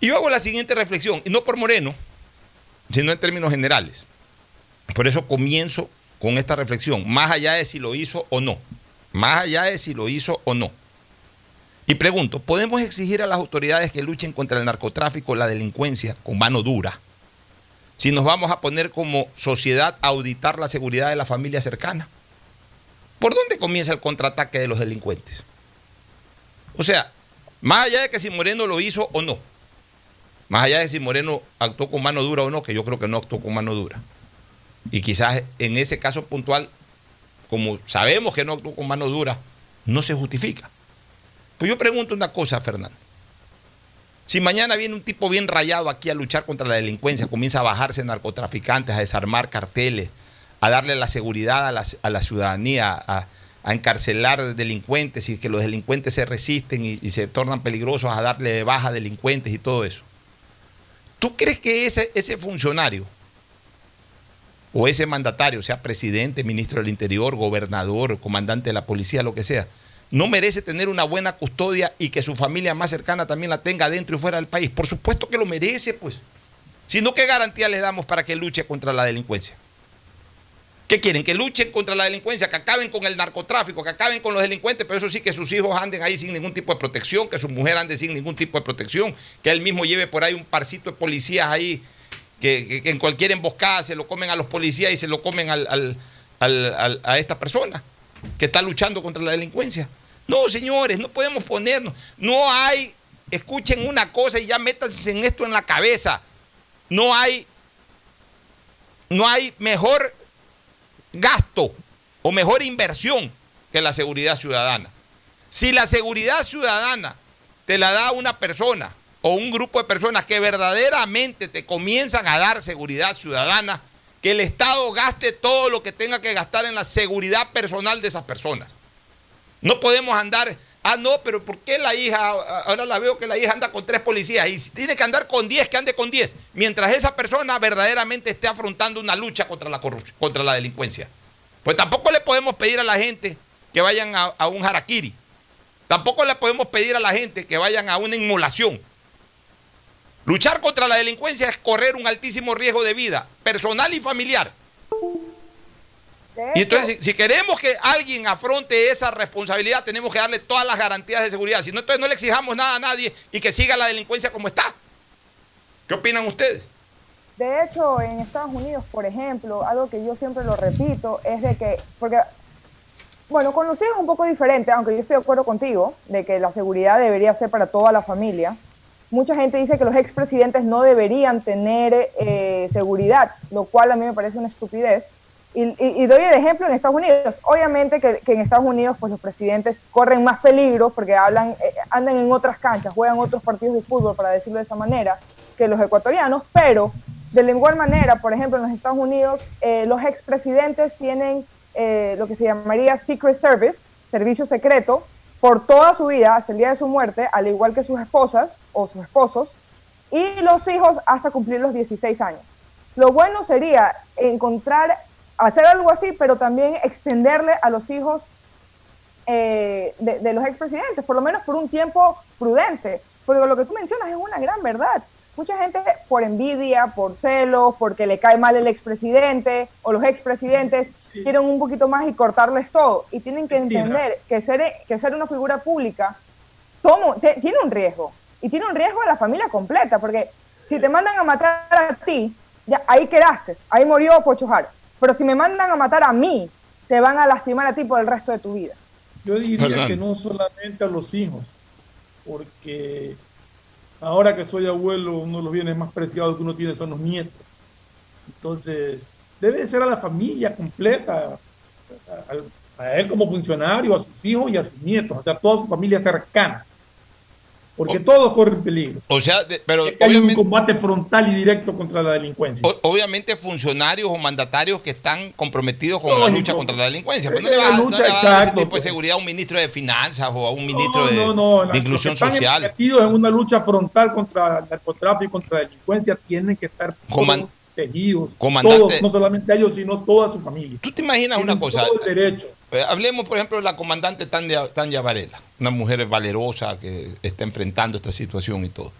Y yo hago la siguiente reflexión, y no por Moreno, sino en términos generales. Por eso comienzo con esta reflexión, más allá de si lo hizo o no, más allá de si lo hizo o no. Y pregunto, ¿podemos exigir a las autoridades que luchen contra el narcotráfico, la delincuencia, con mano dura? Si nos vamos a poner como sociedad a auditar la seguridad de la familia cercana. ¿Por dónde comienza el contraataque de los delincuentes? O sea, más allá de que si Moreno lo hizo o no, más allá de si Moreno actuó con mano dura o no, que yo creo que no actuó con mano dura. Y quizás en ese caso puntual, como sabemos que no actuó con mano dura, no se justifica. Pues yo pregunto una cosa, Fernando. Si mañana viene un tipo bien rayado aquí a luchar contra la delincuencia, comienza a bajarse narcotraficantes, a desarmar carteles, a darle la seguridad a la, a la ciudadanía, a, a encarcelar delincuentes y que los delincuentes se resisten y, se tornan peligrosos a darle de baja a delincuentes y todo eso. ¿Tú crees que ese, ese funcionario o ese mandatario, sea presidente, ministro del Interior, gobernador, comandante de la policía, lo que sea, no merece tener una buena custodia y que su familia más cercana también la tenga dentro y fuera del país? Por supuesto que lo merece, pues. Si no, ¿qué garantía le damos para que luche contra la delincuencia? ¿Qué quieren? Que luchen contra la delincuencia, que acaben con el narcotráfico, que acaben con los delincuentes, pero eso sí que sus hijos anden ahí sin ningún tipo de protección, que su mujer ande sin ningún tipo de protección, que él mismo lleve por ahí un parcito de policías ahí, que, en cualquier emboscada se lo comen a los policías y se lo comen a esta persona que está luchando contra la delincuencia. No, señores, no podemos ponernos. No hay, escuchen una cosa y ya métanse en esto en la cabeza. No hay, no hay mejor gasto o mejor inversión que la seguridad ciudadana. Si la seguridad ciudadana te la da una persona o un grupo de personas que verdaderamente te comienzan a dar seguridad ciudadana, que el Estado gaste todo lo que tenga que gastar en la seguridad personal de esas personas. No podemos andar, ah, no, pero ¿por qué la hija, ahora la veo que la hija anda con tres policías y si tiene que andar con diez, que ande con diez, mientras esa persona verdaderamente esté afrontando una lucha contra la corrupción, contra la delincuencia? Pues tampoco le podemos pedir a la gente que vayan a, a un harakiri. Tampoco le podemos pedir a la gente que vayan a una inmolación. Luchar contra la delincuencia es correr un altísimo riesgo de vida, personal y familiar. Y entonces, si, queremos que alguien afronte esa responsabilidad, tenemos que darle todas las garantías de seguridad. Si no, entonces no le exijamos nada a nadie y que siga la delincuencia como está. ¿Qué opinan ustedes? De hecho, en Estados Unidos, por ejemplo, algo que yo siempre lo repito es de que, porque, bueno, con los hijos es un poco diferente, aunque yo estoy de acuerdo contigo, de que la seguridad debería ser para toda la familia. Mucha gente dice que los expresidentes no deberían tener eh, seguridad, lo cual a mí me parece una estupidez Y, doy el ejemplo en Estados Unidos. Obviamente que, en Estados Unidos pues los presidentes corren más peligro porque hablan, eh, andan en otras canchas, juegan otros partidos de fútbol, para decirlo de esa manera, que los ecuatorianos, pero de igual manera, por ejemplo, en los Estados Unidos, eh, los expresidentes tienen eh, lo que se llamaría Secret Service, servicio secreto, por toda su vida, hasta el día de su muerte, al igual que sus esposas o sus esposos, y los hijos hasta cumplir los 16 años. Lo bueno sería encontrar hacer algo así, pero también extenderle a los hijos eh, de, los expresidentes, por lo menos por un tiempo prudente. Porque lo que tú mencionas es una gran verdad. Mucha gente por envidia, por celos, porque le cae mal el expresidente o los expresidentes, quieren un poquito más y cortarles todo. Y tienen que entender que ser, que ser una figura pública tiene un riesgo. Y tiene un riesgo a la familia completa, porque si te mandan a matar a ti, ya ahí quedaste, ahí murió Pocho Jara. Pero si me mandan a matar a mí, te van a lastimar a ti por el resto de tu vida. Yo diría que no solamente a los hijos, porque ahora que soy abuelo, uno de los bienes más preciados que uno tiene son los nietos. Entonces, debe ser a la familia completa, a, a él como funcionario, a sus hijos y a sus nietos, o sea, a toda su familia cercana porque todos corren peligro. O sea, pero hay un combate frontal y directo contra la delincuencia. obviamente funcionarios o mandatarios que están comprometidos con la lucha contra la delincuencia. Pero no le va, lucha, no tipo de pues. seguridad a un ministro de finanzas o a un ministro de, de, inclusión social. Los en una lucha frontal contra el narcotráfico y contra la delincuencia tienen que estar Todos, no solamente ellos, sino toda su familia. ¿Tú te imaginas una cosa? Todo el derecho eh, hablemos, por ejemplo, de la comandante Tania, Tanya Varela, una mujer valerosa que está enfrentando esta situación y todo.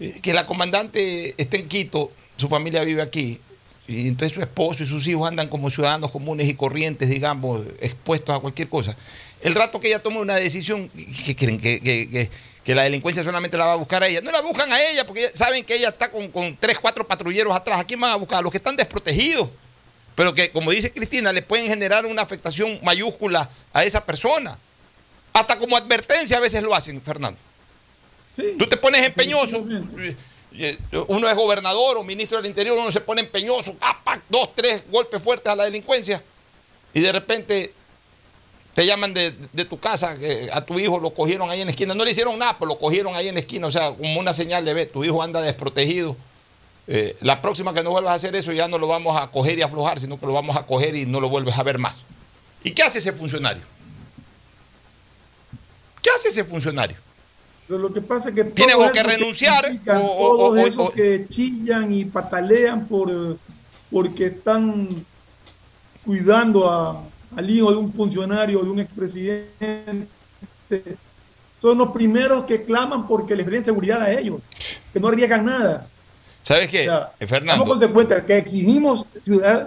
Eh, que la comandante esté en Quito, su familia vive aquí, y entonces su esposo y sus hijos andan como ciudadanos comunes y corrientes, digamos, expuestos a cualquier cosa. El rato que ella tome una decisión, ¿qué creen? Que, la delincuencia solamente la va a buscar a ella. No la buscan a ella porque saben que ella está con, con tres, cuatro patrulleros atrás. ¿A quién van a buscar? A los que están desprotegidos pero que, como dice Cristina, le pueden generar una afectación mayúscula a esa persona. Hasta como advertencia a veces lo hacen, Fernando. Tú te pones empeñoso. Uno es gobernador o ministro del Interior, uno se pone empeñoso, dos, tres golpes fuertes a la delincuencia y de repente te llaman de, tu casa, a tu hijo lo cogieron ahí en la esquina. No le hicieron nada, pero lo cogieron ahí en la esquina, o sea, como una señal de ve, tu hijo anda desprotegido eh, la próxima que no vuelvas a hacer eso ya no lo vamos a coger y aflojar, sino que lo vamos a coger y no lo vuelves a ver más. ¿Y qué hace ese funcionario? ¿Qué hace ese funcionario? lo que pasa que tiene que renunciar o, todos esos que chillan y patalean por porque están cuidando al hijo de un funcionario de un expresidente son los primeros que claman porque les den seguridad a ellos que no arriesgan nada ¿Sabes qué, eh, Fernando? Estamos consecuentes que exigimos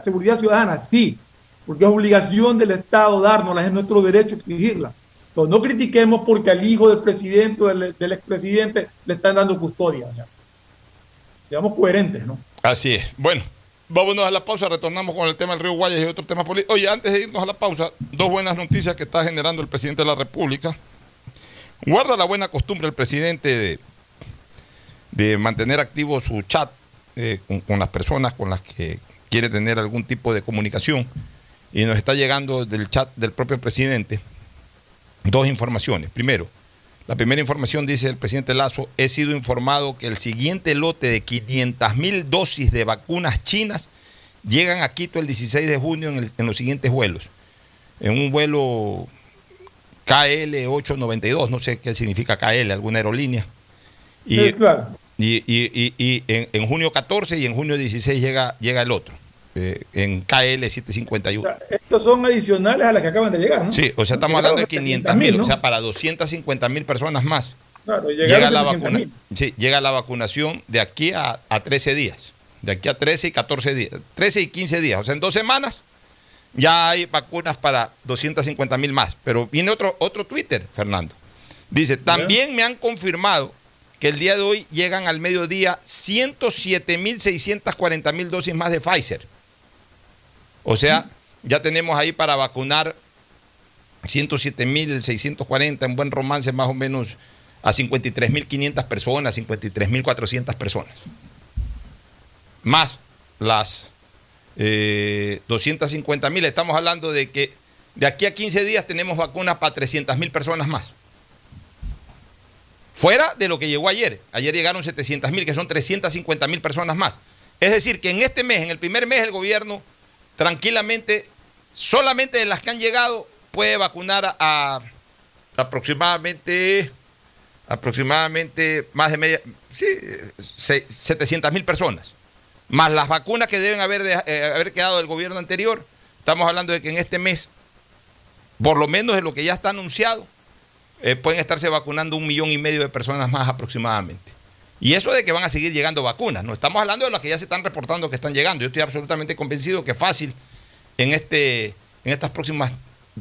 seguridad ciudadana, sí, porque es obligación del Estado dárnosla, es nuestro derecho exigirla. Pero no critiquemos porque al hijo del presidente o del, expresidente le están dando custodia. O sea, seamos coherentes, ¿no? Así es. Bueno, vámonos a la pausa, retornamos con el tema del río Guayas y otros temas políticos. Oye, antes de irnos a la pausa, dos buenas noticias que está generando el presidente de la República. Guarda la buena costumbre el presidente de de mantener activo su chat eh, con, las personas con las que quiere tener algún tipo de comunicación. Y nos está llegando del chat del propio presidente dos informaciones. Primero, la primera información dice el presidente Lazo, he sido informado que el siguiente lote de 500 mil dosis de vacunas chinas llegan a Quito el 16 de junio en, en los siguientes vuelos. En un vuelo KL892, no sé qué significa KL, alguna aerolínea. Y, claro. Y, y, y, en, junio 14 y en junio 16 llega, llega el otro, eh, en KL 751. estos son adicionales a las que acaban de llegar, ¿no? Sí, o sea, estamos hablando de 500 mil, o sea, para 250 mil personas más. Claro, llega, la vacuna, sí, llega la vacunación de aquí a, a 13 días, de aquí a 13 y 14 días, 13 y 15 días, o sea, en dos semanas ya hay vacunas para 250 mil más. Pero viene otro, otro Twitter, Fernando. Dice, también me han confirmado que el día de hoy llegan al mediodía 107.640.000 dosis más de Pfizer. O sea, ya tenemos ahí para vacunar 107.640, en buen romance más o menos a 53.500 personas, 53.400 personas. Más las eh, 250 mil. Estamos hablando de que de aquí a 15 días tenemos vacunas para 300 mil personas más. Fuera de lo que llegó ayer. Ayer llegaron 700 mil, que son 350 mil personas más. Es decir, que en este mes, en el primer mes, el gobierno tranquilamente, solamente de las que han llegado, puede vacunar a, aproximadamente, aproximadamente más de media, sí, 700 mil personas. Más las vacunas que deben haber, eh, haber quedado del gobierno anterior. Estamos hablando de que en este mes, por lo menos de lo que ya está anunciado, eh, pueden estarse vacunando un millón y medio de personas más aproximadamente. Y eso de que van a seguir llegando vacunas, no estamos hablando de las que ya se están reportando que están llegando. Yo estoy absolutamente convencido que fácil en, este, en estas próximas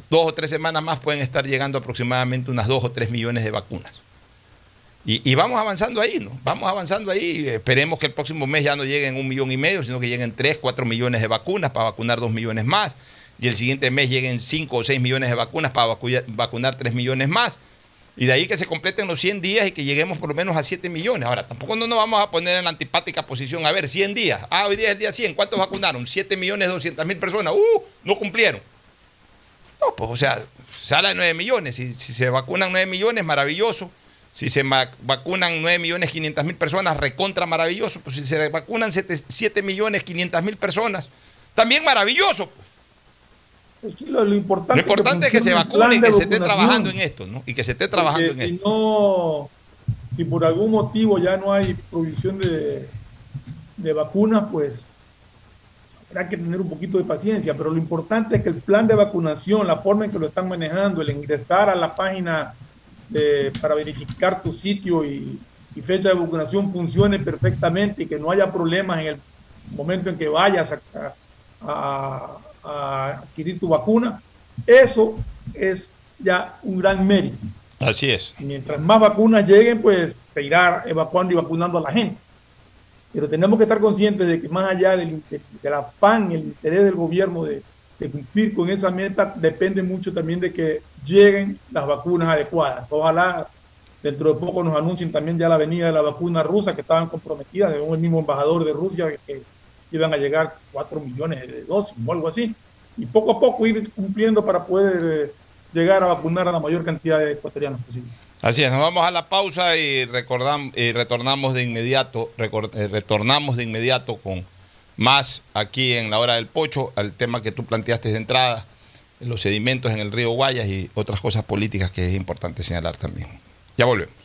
dos o tres semanas más pueden estar llegando aproximadamente unas dos o tres millones de vacunas. Y, vamos avanzando ahí, ¿no? Vamos avanzando ahí. Esperemos que el próximo mes ya no lleguen un millón y medio, sino que lleguen tres, cuatro millones de vacunas para vacunar dos millones más. Y el siguiente mes lleguen cinco o seis millones de vacunas para vacunar tres millones más. Y de ahí que se completen los 100 días y que lleguemos por lo menos a 7 millones. Ahora, tampoco no nos vamos a poner en la antipática posición. A ver, 100 días. Ah, hoy día es el día 100. ¿Cuántos vacunaron? 7 millones 200 mil personas. ¡Uh! No cumplieron. No, pues, o sea, sale de 9 millones. Si, si se vacunan 9 millones, maravilloso. Si se vacunan 9 millones 500 mil personas, recontra maravilloso. Pues si se vacunan 7, millones 500 mil personas, también maravilloso. Pues. Lo, importante, es que se vacune y que se esté trabajando en esto, ¿no? Y que se esté trabajando en si No, si por algún motivo ya no hay provisión de, de vacunas, pues habrá que tener un poquito de paciencia. Pero lo importante es que el plan de vacunación, la forma en que lo están manejando, el ingresar a la página para verificar tu sitio y, fecha de vacunación funcione perfectamente y que no haya problemas en el momento en que vayas a a adquirir tu vacuna, eso es ya un gran mérito. Así es. mientras más vacunas lleguen, pues se irá evacuando y vacunando a la gente. Pero tenemos que estar conscientes de que más allá del, del afán, el interés del gobierno de, de, cumplir con esa meta, depende mucho también de que lleguen las vacunas adecuadas. Ojalá dentro de poco nos anuncien también ya la venida de la vacuna rusa que estaban comprometidas, según el mismo embajador de Rusia, que iban a llegar 4 millones de dosis o algo así, y poco a poco ir cumpliendo para poder eh, llegar a vacunar a la mayor cantidad de ecuatorianos posible. Así es, nos vamos a la pausa y, recordamos, y retornamos de inmediato, eh, retornamos de inmediato con más aquí en la hora del pocho, al tema que tú planteaste de entrada, los sedimentos en el río Guayas y otras cosas políticas que es importante señalar también. Ya volvemos.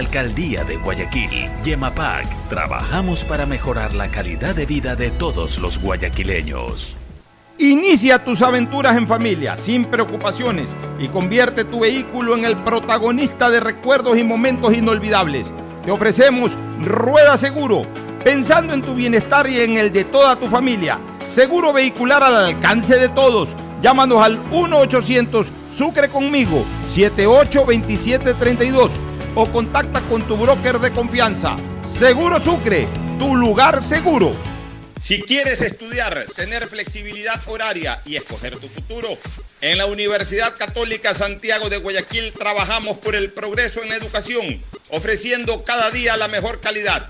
Alcaldía de Guayaquil, Yemapac, trabajamos para mejorar la calidad de vida de todos los guayaquileños. Inicia tus aventuras en familia, sin preocupaciones, y convierte tu vehículo en el protagonista de recuerdos y momentos inolvidables. Te ofrecemos Rueda Seguro, pensando en tu bienestar y en el de toda tu familia. Seguro vehicular al alcance de todos. Llámanos al 1-800 Sucre conmigo, 782732 o contacta con tu broker de confianza. Seguro Sucre, tu lugar seguro. Si quieres estudiar, tener flexibilidad horaria y escoger tu futuro, en la Universidad Católica Santiago de Guayaquil trabajamos por el progreso en la educación, ofreciendo cada día la mejor calidad.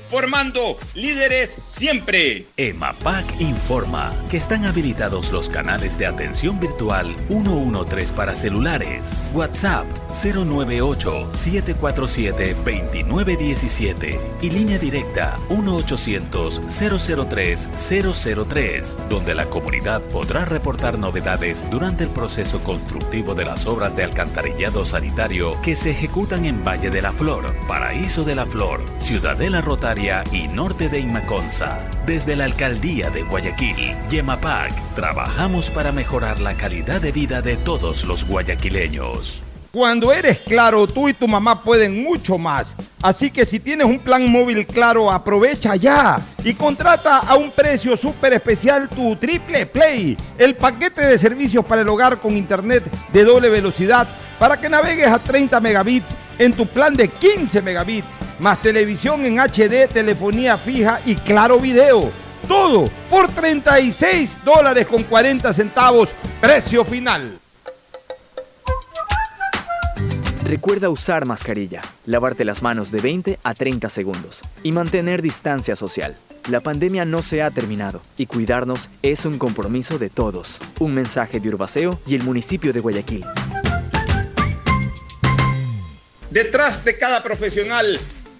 formando líderes siempre. EMAPAC informa que están habilitados los canales de atención virtual 113 para celulares, WhatsApp 098-747-2917 y línea directa 1-800-003-003, donde la comunidad podrá reportar novedades durante el proceso constructivo de las obras de alcantarillado sanitario que se ejecutan en Valle de la Flor, Paraíso de la Flor, Ciudadela Rotaria y Norte de Inmaconza. Desde la Alcaldía de Guayaquil, Yemapac, trabajamos para mejorar la calidad de vida de todos los guayaquileños. Cuando eres claro, tú y tu mamá pueden mucho más. Así que si tienes un plan móvil claro, aprovecha ya y contrata a un precio súper especial tu Triple Play, el paquete de servicios para el hogar con internet de doble velocidad para que navegues a 30 megabits en tu plan de 15 megabits, más televisión en HD, telefonía fija y claro video. Todo por 36 dólares con 40 centavos, precio final. Recuerda usar mascarilla, lavarte las manos de 20 a 30 segundos y mantener distancia social. La pandemia no se ha terminado y cuidarnos es un compromiso de todos. Un mensaje de Urbaceo y el municipio de Guayaquil. Detrás de cada profesional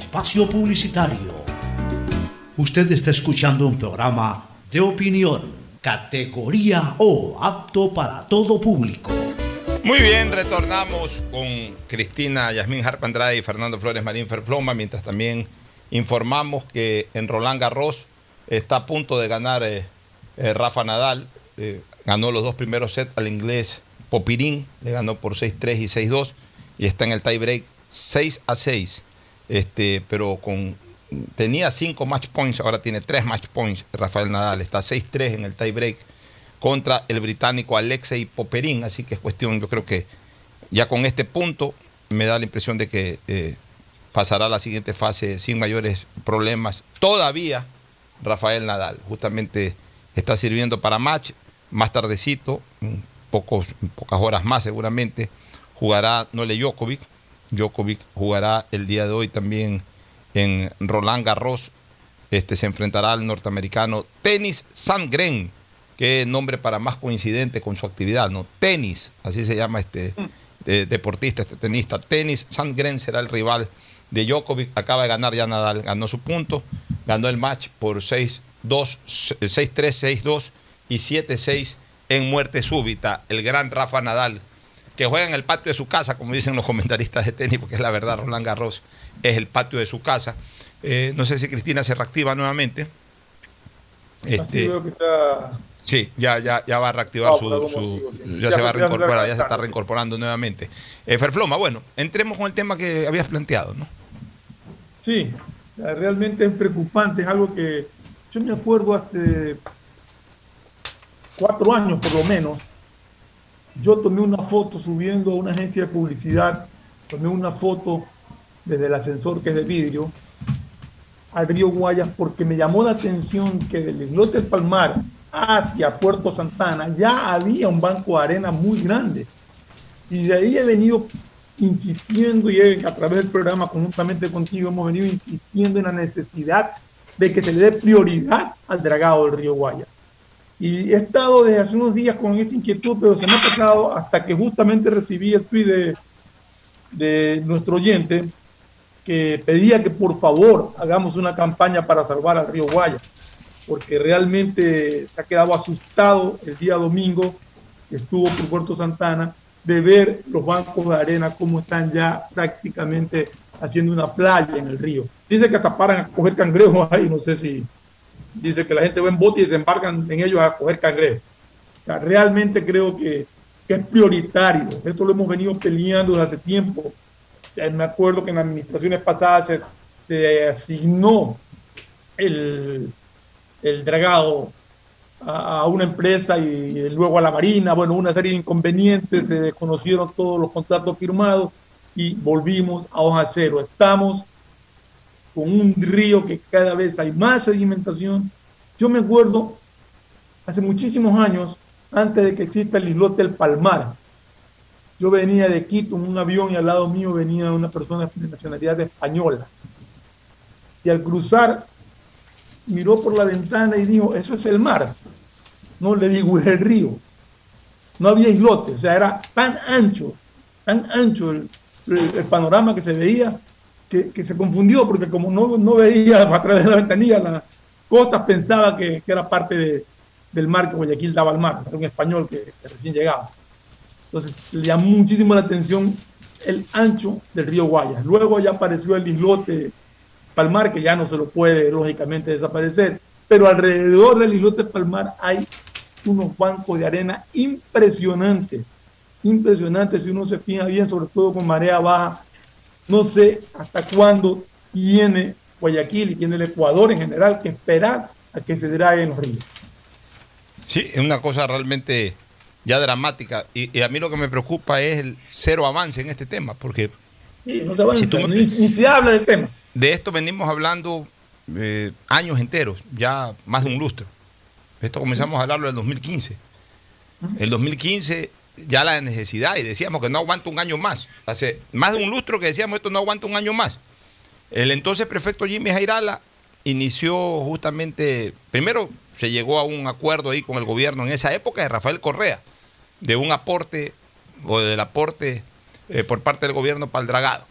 espacio publicitario. Usted está escuchando un programa de opinión, categoría O, apto para todo público. Muy bien, retornamos con Cristina Yasmín Harp Andrade y Fernando Flores Marín Ferfloma, mientras también informamos que en Roland Garros está a punto de ganar eh, eh, Rafa Nadal. Eh, ganó los dos primeros sets al inglés Popirín, le ganó por 6-3 y 6-2 y está en el tie break 6 a 6. Este, pero con tenía 5 match points, ahora tiene 3 match points Rafael Nadal, está 6-3 en el tie break contra el británico Alexei Poperín. Así que es cuestión, yo creo que ya con este punto me da la impresión de que eh, pasará a la siguiente fase sin mayores problemas. Todavía Rafael Nadal justamente está sirviendo para match. Más tardecito, pocas horas más seguramente, jugará Nole Djokovic. Djokovic jugará el día de hoy también en Roland Garros. Este se enfrentará al norteamericano Tenis Sandgren qué nombre para más coincidente con su actividad, ¿no? Tenis, así se llama este deportista, este tenista. Tenis, Sandgren será el rival de Djokovic, acaba de ganar ya Nadal, ganó su punto, ganó el match por 6-2, 6-3, 6-2 y 7-6 en muerte súbita, el gran Rafa Nadal, que juega en el patio de su casa, como dicen los comentaristas de tenis, porque es la verdad, Roland Garros es el patio de su casa. Eh, no sé si Cristina se reactiva nuevamente. Este, Sí, ya, ya, ya va a reactivar su, ya, se va a reincorporar, ya se está reincorporando nuevamente. Eh, Ferfloma, bueno, entremos con el tema que habías planteado, ¿no? Sí, realmente es preocupante, es algo que yo me acuerdo hace cuatro años por lo menos, yo tomé una foto subiendo a una agencia de publicidad, tomé una foto desde el ascensor que es de vidrio, al río Guayas porque me llamó la atención que del islote del Palmar hacia Puerto Santana ya había un banco de arena muy grande. Y de ahí he venido insistiendo y a través del programa conjuntamente contigo hemos venido insistiendo en la necesidad de que se le dé prioridad al dragado del río Guaya. Y he estado desde hace unos días con esa inquietud, pero se me ha pasado hasta que justamente recibí el tweet de, de nuestro oyente que pedía que por favor hagamos una campaña para salvar al río Guaya, porque realmente se ha quedado asustado el día domingo que estuvo por Puerto Santana de ver los bancos de arena como están ya prácticamente haciendo una playa en el río. Dice que hasta paran a coger cangrejos ahí, no sé si dice que la gente va en bote y se embarcan en ellos a coger cangrejos. realmente creo que, que, es prioritario. Esto lo hemos venido peleando desde hace tiempo. Me acuerdo que en administraciones pasadas se, se asignó el, el dragado a, una empresa y, luego a la Marina, bueno, una serie de inconvenientes, se desconocieron todos los contratos firmados y volvimos a hoja cero. Estamos con un río que cada vez hay más sedimentación. Yo me acuerdo hace muchísimos años, antes de que exista el islote del Palmar, yo venía de Quito en un avión y al lado mío venía una persona de nacionalidad española. Y al cruzar miró por la ventana y dijo, eso es el mar. No le digo, es el río. No había islote, o sea, era tan ancho, tan ancho el, panorama que se veía que, se confundió porque como no, no, veía a través de la ventanilla la costa, pensaba que, era parte del mar que Guayaquil daba al mar, era un español que, recién llegaba. Entonces le llamó muchísimo la atención el ancho del río Guayas. Luego ya apareció el islote Palmar, que ya no se lo puede lógicamente desaparecer, pero alrededor del islote Palmar hay unos bancos de arena impresionantes, impresionantes si uno se fija bien, sobre todo con marea baja. No sé hasta cuándo tiene Guayaquil y tiene el Ecuador en general que esperar a que se draguen los ríos. Sí, es una cosa realmente ya dramática. Y, a mí lo que me preocupa es el cero avance en este tema, porque... Sí, no se avanza, ni, ni se habla del tema. De esto venimos hablando eh, años enteros, ya más de un lustro. Esto comenzamos a hablarlo en el 2015. El 2015 ya la necesidad y decíamos que no aguanta un año más. Hace más de un lustro que decíamos esto no aguanta un año más. El entonces prefecto Jimmy Jairala inició justamente, primero se llegó a un acuerdo ahí con el gobierno en esa época de Rafael Correa, de un aporte o del aporte eh, por parte del gobierno para el dragado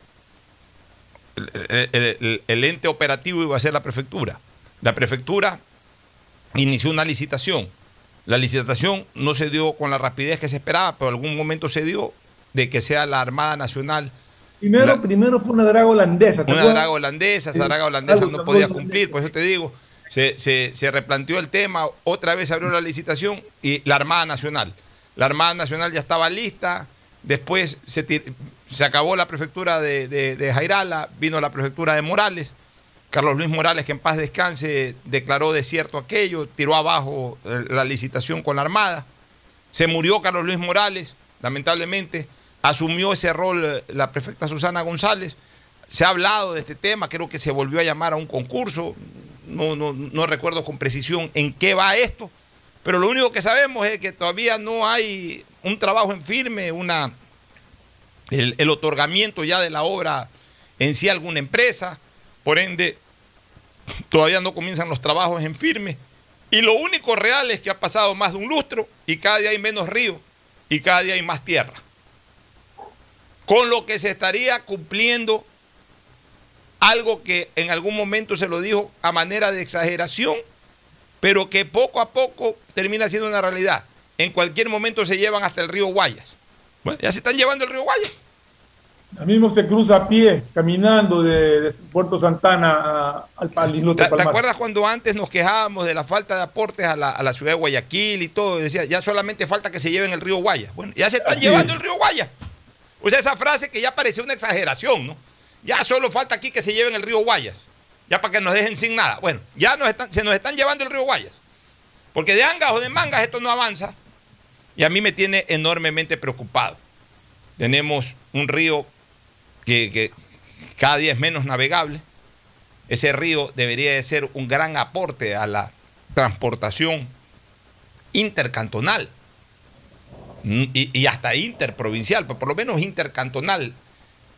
el, ente operativo iba a ser la prefectura. La prefectura inició una licitación. La licitación no se dio con la rapidez que se esperaba, pero en algún momento se dio de que sea la Armada Nacional. Primero, primero fue una draga holandesa. Una draga holandesa, esa draga holandesa no podía cumplir, por eso te digo, se, se, replanteó el tema, otra vez se abrió la licitación y la Armada Nacional. La Armada Nacional ya estaba lista, después se, se acabó la prefectura de, Jairala, vino la prefectura de Morales. Carlos Luis Morales, que en paz descanse, declaró desierto aquello, tiró abajo eh, la licitación con la Armada. Se murió Carlos Luis Morales, lamentablemente. Asumió ese rol eh, la prefecta Susana González. Se ha hablado de este tema, creo que se volvió a llamar a un concurso. No, no, no recuerdo con precisión en qué va esto, pero lo único que sabemos es que todavía no hay un trabajo en firme, una el, otorgamiento ya de la obra en sí a alguna empresa, por ende todavía no comienzan los trabajos en firme. Y lo único real es que ha pasado más de un lustro y cada día hay menos río y cada día hay más tierra. Con lo que se estaría cumpliendo algo que en algún momento se lo dijo a manera de exageración, pero que poco a poco termina siendo una realidad. En cualquier momento se llevan hasta el río Guayas. Bueno, ya se están llevando el río Guaya. A mismo se cruza a pie, caminando de, Puerto Santana al, al ¿Te, ¿Te acuerdas cuando antes nos quejábamos de la falta de aportes a la, ciudad de Guayaquil y todo? Decía, ya solamente falta que se lleven el río Guaya. Bueno, ya se están llevando el río Guaya. O sea, esa frase que ya parecía una exageración, ¿no? Ya solo falta aquí que se lleven el río Guayas. Ya para que nos dejen sin nada. Bueno, ya nos están, se nos están llevando el río Guayas. Porque de angas o de mangas esto no avanza. Y a mí me tiene enormemente preocupado. Tenemos un río que, cada día es menos navegable. ese río debería de ser un gran aporte a la transportación intercantonal y, hasta interprovincial, pero por lo menos intercantonal,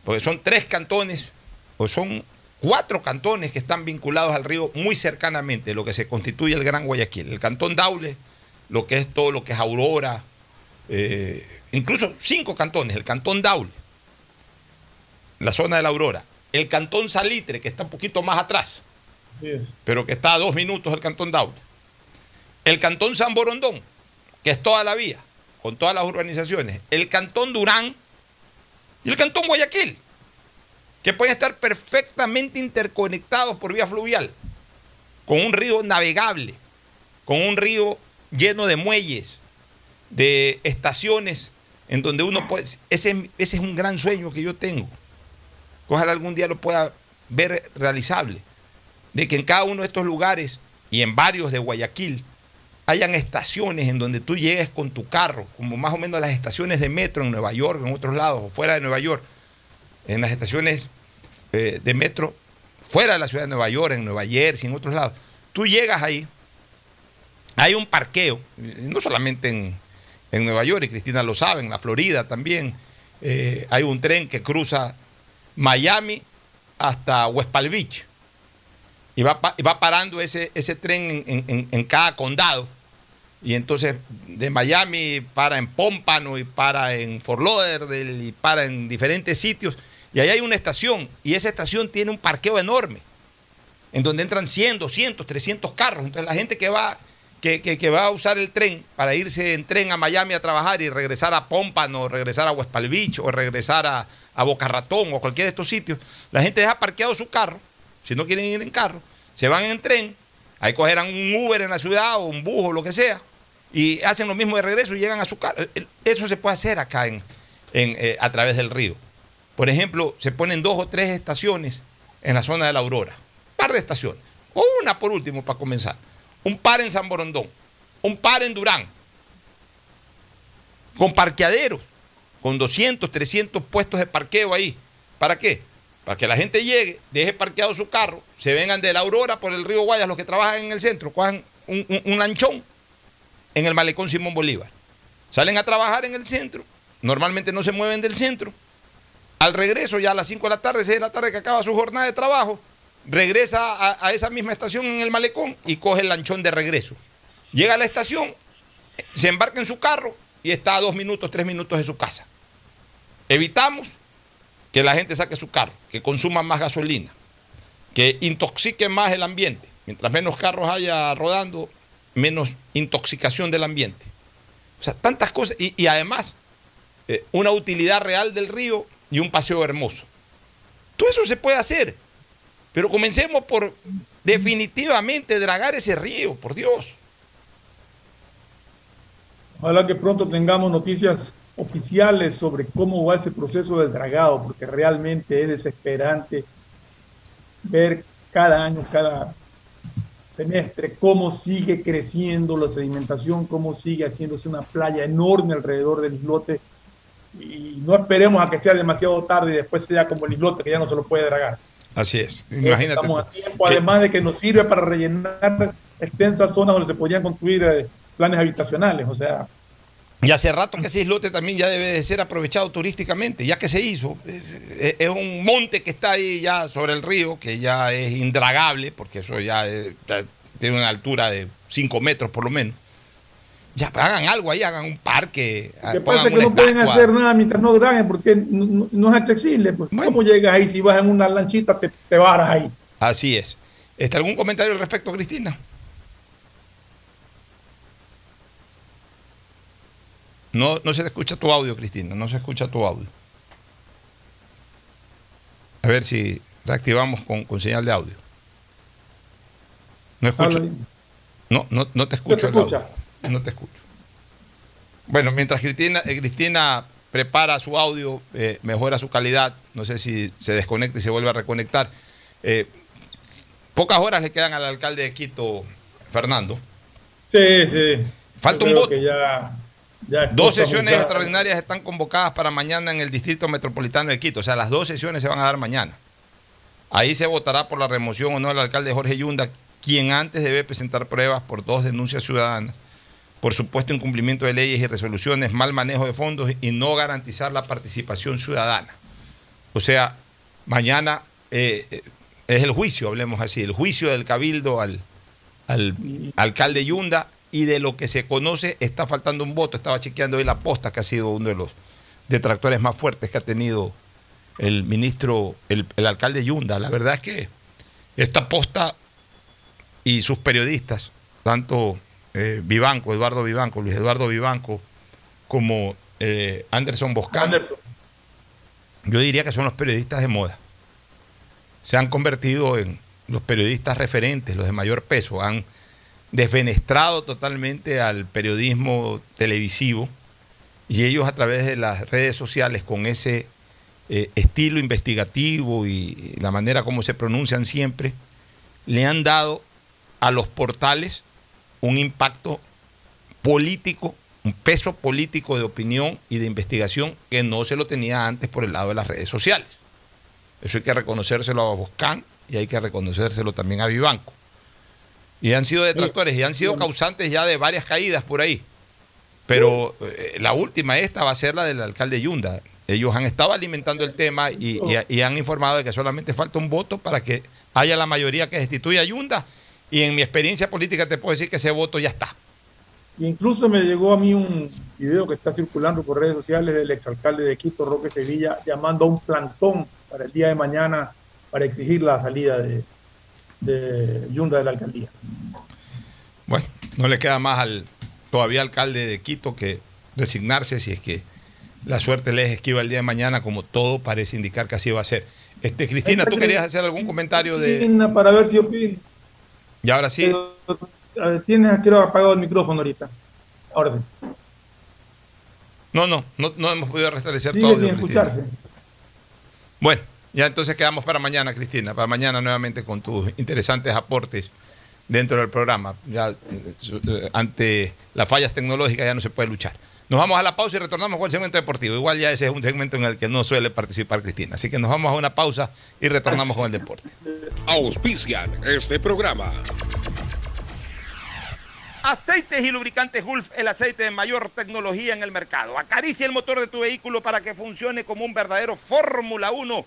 porque son tres cantones o son cuatro cantones que están vinculados al río muy cercanamente, lo que se constituye el Gran Guayaquil. El cantón Daule, lo que es todo lo que es Aurora, eh, incluso cinco cantones, el cantón Daule, la zona de la Aurora, el cantón Salitre, que está un poquito más atrás, pero que está a dos minutos del cantón Daule, el cantón San Borondón, que es toda la vía, con todas las urbanizaciones, el cantón Durán y el cantón Guayaquil que pueden estar perfectamente interconectados por vía fluvial, con un río navegable, con un río lleno de muelles, de estaciones en donde uno puede... Ese, ese es un gran sueño que yo tengo. Ojalá algún día lo pueda ver realizable. De que en cada uno de estos lugares y en varios de Guayaquil hayan estaciones en donde tú llegues con tu carro, como más o menos las estaciones de metro en Nueva York, en otros lados, o fuera de Nueva York, en las estaciones eh, de metro fuera de la ciudad de Nueva York, en Nueva Jersey, en otros lados. Tú llegas ahí, hay un parqueo, no solamente en, Nueva York, y Cristina lo sabe, en la Florida también, eh, hay un tren que cruza Miami hasta West Palm Beach. Y va, va parando ese, ese tren en, cada condado. Y entonces de Miami para en Pómpano y para en Fort Lauderdale y para en diferentes sitios. Y ahí hay una estación y esa estación tiene un parqueo enorme, en donde entran 100, 200, 300 carros. Entonces la gente que va, que, va a usar el tren para irse en tren a Miami a trabajar y regresar a Pómpano, o regresar a West Palm Beach, o regresar a, a Boca Ratón o cualquiera de estos sitios, la gente deja parqueado su carro, si no quieren ir en carro, se van en tren, ahí cogerán un Uber en la ciudad o un bus o lo que sea, y hacen lo mismo de regreso y llegan a su carro. Eso se puede hacer acá en, eh, a través del río. Por ejemplo, se ponen dos o tres estaciones en la zona de la Aurora. Un par de estaciones. O una por último para comenzar. Un par en San Borondón. Un par en Durán. Con parqueaderos. Con 200, 300 puestos de parqueo ahí. ¿Para qué? Para que la gente llegue, deje parqueado su carro, se vengan de la Aurora por el río Guayas, los que trabajan en el centro, cojan un, un lanchón en el malecón Simón Bolívar. Salen a trabajar en el centro, normalmente no se mueven del centro, al regreso, ya a las 5 de la tarde, 6 de la tarde que acaba su jornada de trabajo, regresa a, esa misma estación en el malecón y coge el lanchón de regreso. Llega a la estación, se embarca en su carro y está a dos minutos, tres minutos de su casa. Evitamos que la gente saque su carro, que consuma más gasolina, que intoxique más el ambiente. Mientras menos carros haya rodando, menos intoxicación del ambiente. O sea, tantas cosas. Y, además, eh, una utilidad real del río y un paseo hermoso. Todo eso se puede hacer, pero comencemos por definitivamente dragar ese río, por Dios. Ojalá que pronto tengamos noticias oficiales sobre cómo va ese proceso del dragado, porque realmente es desesperante ver cada año, cada semestre, cómo sigue creciendo la sedimentación, cómo sigue haciéndose una playa enorme alrededor del islote y no esperemos a que sea demasiado tarde y después sea como el islote que ya no se lo puede dragar. Así es, imagínate. Estamos a tiempo, además de que nos sirve para rellenar extensas zonas donde se podrían construir eh, planes habitacionales, o sea... Y hace rato que ese islote también ya debe de ser aprovechado turísticamente, ya que se hizo. Es un monte que está ahí ya sobre el río, que ya es indragable, porque eso ya, ya tiene una altura de 5 metros por lo menos. Ya, hagan algo ahí, hagan un parque. Que pasa que no pueden hacer nada mientras no draguen porque no, es accesible. Pues, ¿Cómo llegas ahí si vas en una lanchita, te, te varas ahí? Así es. ¿Está algún comentario al respecto, Cristina? No, no se escucha tu audio, Cristina, no se escucha tu audio. A ver si reactivamos con, señal de audio. No escucho. No, no, no te escucho. el audio. No te escucho. Bueno, mientras Cristina, eh, Cristina prepara su audio, eh, mejora su calidad, no sé si se desconecta y se vuelve a reconectar. Eh, pocas horas le quedan al alcalde de Quito, Fernando. Sí, sí. Falta un voto. Ya, dos sesiones extraordinarias están convocadas para mañana en el Distrito Metropolitano de Quito. O sea, las dos sesiones se van a dar mañana. Ahí se votará por la remoción o no del alcalde Jorge Yunda, quien antes debe presentar pruebas por dos denuncias ciudadanas, por supuesto incumplimiento de leyes y resoluciones, mal manejo de fondos y no garantizar la participación ciudadana. O sea, mañana eh, eh, es el juicio, hablemos así, el juicio del cabildo al, al alcalde Yunda y de lo que se conoce está faltando un voto. Estaba chequeando hoy la posta, que ha sido uno de los detractores más fuertes que ha tenido el ministro, el, alcalde Yunda. La verdad es que esta posta y sus periodistas, tanto eh, Vivanco, Eduardo Vivanco, Luis Eduardo Vivanco, como eh, Anderson Boscán, yo diría que son los periodistas de moda. Se han convertido en los periodistas referentes, los de mayor peso, han desfenestrado totalmente al periodismo televisivo y ellos a través de las redes sociales con ese eh, estilo investigativo y la manera como se pronuncian siempre, le han dado a los portales un impacto político, un peso político de opinión y de investigación que no se lo tenía antes por el lado de las redes sociales. Eso hay que reconocérselo a Boscán y hay que reconocérselo también a Vivanco. Y han sido detractores y han sido causantes ya de varias caídas por ahí. Pero eh, la última, esta, va a ser la del alcalde Yunda. Ellos han estado alimentando el tema y, han informado de que solamente falta un voto para que haya la mayoría que destituya a Yunda. Y en mi experiencia política te puedo decir que ese voto ya está. Incluso me llegó a mí un video que está circulando por redes sociales del exalcalde de Quito, Roque Sevilla, llamando a un plantón para el día de mañana para exigir la salida de, de Yunda de la alcaldía. Bueno, no le queda más al todavía alcalde de Quito que resignarse si es que la suerte les esquiva el día de mañana, como todo parece indicar que así va a ser. Este, Cristina, ¿tú querías hacer algún comentario de. Cristina, para ver si opina. Y ahora sí. Tienes, creo, apagado el micrófono ahorita. Ahora sí. No, no, no, hemos podido restablecer todo. Sin escucharse. Bueno, ya entonces quedamos para mañana, Cristina, para mañana nuevamente con tus interesantes aportes dentro del programa. Ya eh, ante las fallas tecnológicas ya no se puede luchar. Nos vamos a la pausa y retornamos con el segmento deportivo. Igual ya ese es un segmento en el que no suele participar Cristina. Así que nos vamos a una pausa y retornamos con el deporte. Auspician este programa. Aceites y lubricantes Gulf, el aceite de mayor tecnología en el mercado. Acaricia el motor de tu vehículo para que funcione como un verdadero Fórmula 1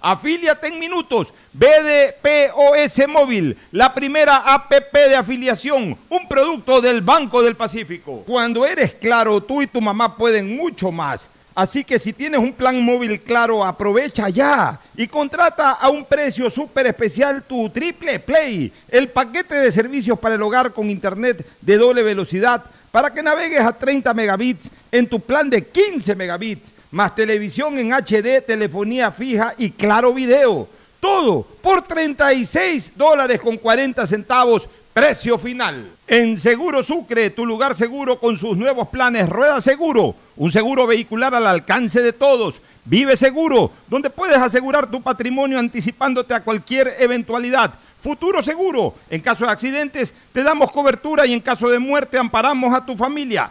Afíliate en minutos. BDPOS Móvil, la primera APP de afiliación, un producto del Banco del Pacífico. Cuando eres claro, tú y tu mamá pueden mucho más. Así que si tienes un plan móvil claro, aprovecha ya y contrata a un precio súper especial tu Triple Play, el paquete de servicios para el hogar con internet de doble velocidad para que navegues a 30 megabits en tu plan de 15 megabits más televisión en HD, telefonía fija y claro video. Todo por 36 dólares con 40 centavos, precio final. En Seguro Sucre, tu lugar seguro con sus nuevos planes Rueda Seguro, un seguro vehicular al alcance de todos. Vive Seguro, donde puedes asegurar tu patrimonio anticipándote a cualquier eventualidad. Futuro Seguro, en caso de accidentes te damos cobertura y en caso de muerte amparamos a tu familia.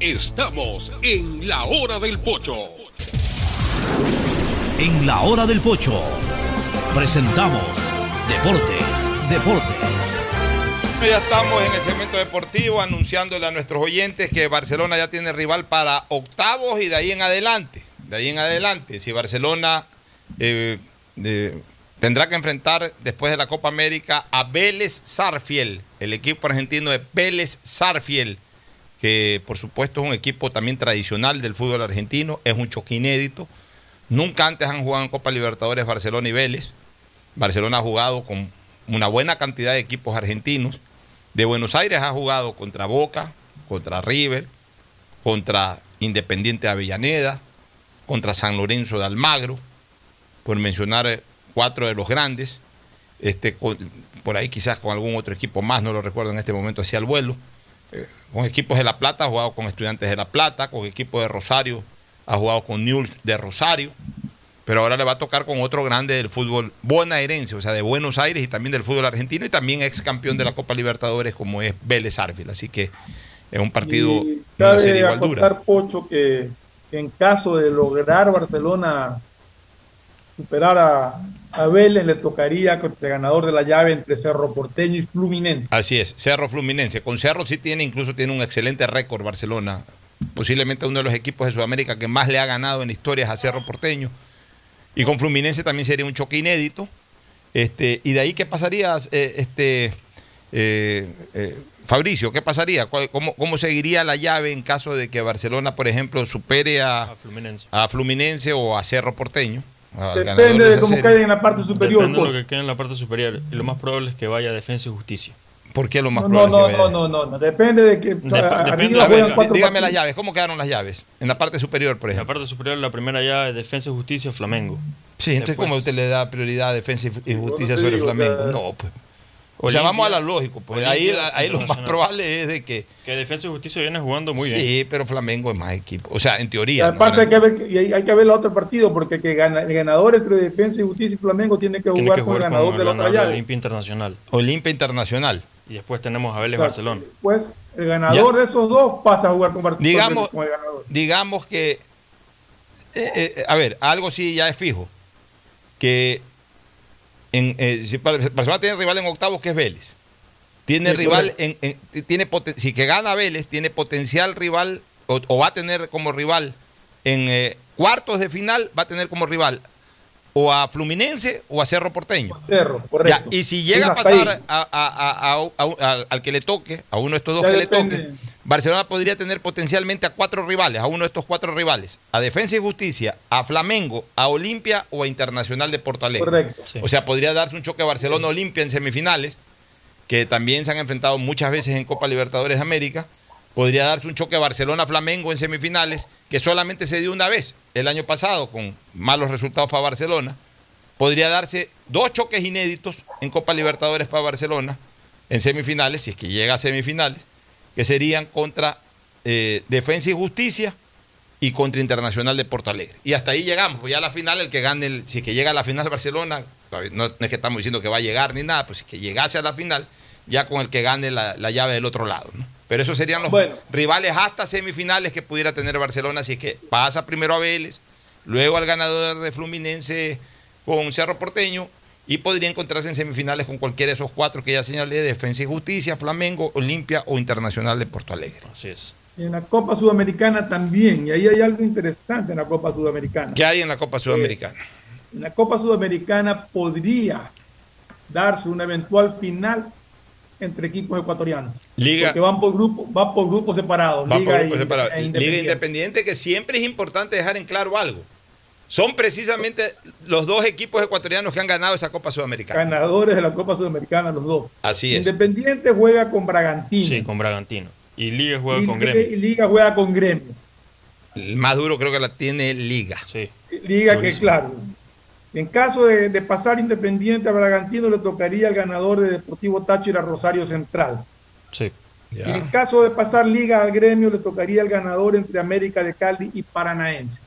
Estamos en la hora del pocho. En la hora del pocho presentamos Deportes, Deportes. Ya estamos en el segmento deportivo anunciándole a nuestros oyentes que Barcelona ya tiene rival para octavos y de ahí en adelante. De ahí en adelante, si Barcelona eh, tendrá que enfrentar después de la Copa América a Vélez Sarfiel, el equipo argentino de Vélez Sarfiel, que por supuesto es un equipo también tradicional del fútbol argentino, es un choque inédito. Nunca antes han jugado en Copa Libertadores Barcelona y Vélez. Barcelona ha jugado con una buena cantidad de equipos argentinos. De Buenos Aires ha jugado contra Boca, contra River, contra Independiente de Avellaneda, contra San Lorenzo de Almagro, por mencionar eh, cuatro de los grandes. Este, por ahí quizás con algún otro equipo más, no lo recuerdo en este momento, hacia el vuelo. Eh, con equipos de La Plata ha jugado con Estudiantes de La Plata, con equipos de Rosario ha jugado con News de Rosario, pero ahora le va a tocar con otro grande del fútbol bonaerense, o sea, de Buenos Aires y también del fútbol argentino y también ex campeón de la Copa Libertadores como es Vélez Arfield. Así que es un partido, Y una serie igual dura. Pocho, que, que en caso de lograr Barcelona superar a, a Vélez, le tocaría contra el ganador de la llave entre Cerro Porteño y Fluminense. Así es, Cerro Fluminense. Con Cerro sí tiene, incluso tiene un excelente récord Barcelona. Posiblemente uno de los equipos de Sudamérica que más le ha ganado en historias a Cerro Porteño. Y con Fluminense también sería un choque inédito. Este, y de ahí, ¿qué pasaría, eh, este, eh, eh, Fabricio? ¿Qué pasaría? ¿Cuál- ¿Cómo, ¿Cómo seguiría la llave en caso de que Barcelona, por ejemplo, supere a, A Fluminense. a Fluminense o a Cerro Porteño? Depende de cómo caiga en la parte superior. Depende de lo Pocho. que quede en la parte superior. Y lo más probable es que vaya a Defensa y Justicia. ¿Por qué lo más No, no, probable es que no, vaya? no, no, no, depende de que o sea, Dep- arriba depende- A ver, dígame las llaves. ¿Cómo quedaron las llaves? En la parte superior, por En la ejemplo. parte superior, la primera llave es Defensa y Justicia Flamengo. Sí, entonces, Después- ¿cómo usted le da prioridad a defensa y- justicia sobre digo, o Flamengo? sea, no, pues. O sea, vamos a lo lógico. Pues ahí, Olimpia ahí lo más probable es de que. Que Defensa y Justicia viene jugando muy bien. sí, pero Flamengo es más equipo. O sea, en Y teoría. ¿no? aparte hay que ver y hay, hay que ver el otro partido porque que gana- el ganador entre Defensa y Justicia y Flamengo tiene que Tiene jugar que con el ganador con de el la otra ganador de llave. Olimpia Internacional. Olimpia Internacional. Y después tenemos a Vélez O sea, Barcelona. Pues el ganador de esos dos pasa a jugar con Barcelona. Digamos, con el ganador. digamos que. eh, eh, a ver, algo sí ya es fijo. Que. En, eh, si Barcelona tiene rival en octavos que es Vélez. Tiene Sí, rival en, en- tiene si que gana Vélez, tiene potencial rival o, o va a tener como rival en eh, cuartos de final, va a tener como rival o a Fluminense o a Cerro Porteño. Cerro, Ya, correcto. y si llega a pasar a- a- a- a- a- a- al que le toque, a uno de estos dos Ya que depende. le toque, Barcelona podría tener potencialmente a cuatro rivales, a uno de estos cuatro rivales, a Defensa y Justicia, a Flamengo, a Olimpia o a Internacional de Porto Alegre. Correcto. Sí. O sea, podría darse un choque Barcelona-Olimpia en semifinales, que también se han enfrentado muchas veces en Copa Libertadores de América. Podría darse un choque Barcelona-Flamengo en semifinales, que solamente se dio una vez el año pasado, con malos resultados para Barcelona. Podría darse dos choques inéditos en Copa Libertadores para Barcelona en semifinales, si es que llega a semifinales, que serían contra eh, Defensa y Justicia y contra Internacional de Porto Alegre. Y hasta ahí llegamos, pues ya a la final el que gane, el, si es que llega a la final Barcelona, no, no es que estamos diciendo que va a llegar ni nada, pues si es que llegase a la final, ya con el que gane la, la llave del otro lado. ¿no? Pero esos serían los Bueno. rivales hasta semifinales que pudiera tener Barcelona, si es que pasa primero a Vélez, luego al ganador de Fluminense con Cerro Porteño y podría encontrarse en semifinales con cualquiera de esos cuatro que ya señalé, Defensa y Justicia, Flamengo, Olimpia o Internacional de Porto Alegre. Así es. Y en la Copa Sudamericana también, y ahí hay algo interesante en la Copa Sudamericana. ¿Qué hay en la Copa Sudamericana? En la Copa Sudamericana podría darse una eventual final entre equipos ecuatorianos. Liga, Porque van por grupos, va por grupos separados. Va Liga, por grupos y- separados. e Liga Independiente, que siempre es importante dejar en claro algo. Son precisamente los dos equipos ecuatorianos que han ganado esa Copa Sudamericana. Ganadores de la Copa Sudamericana, los dos. Así es. Independiente juega con Bragantino. Sí, con Bragantino. Y Liga juega y, con Gremio. Y Liga juega con Gremio. El más duro creo que la tiene Liga. Sí. Liga que, claro, en caso de, de, pasar Independiente a Bragantino, le tocaría al ganador de Deportivo Táchira Rosario Central. Sí. Ya. En caso de pasar Liga al Gremio, le tocaría al ganador entre América de Cali y Paranaense.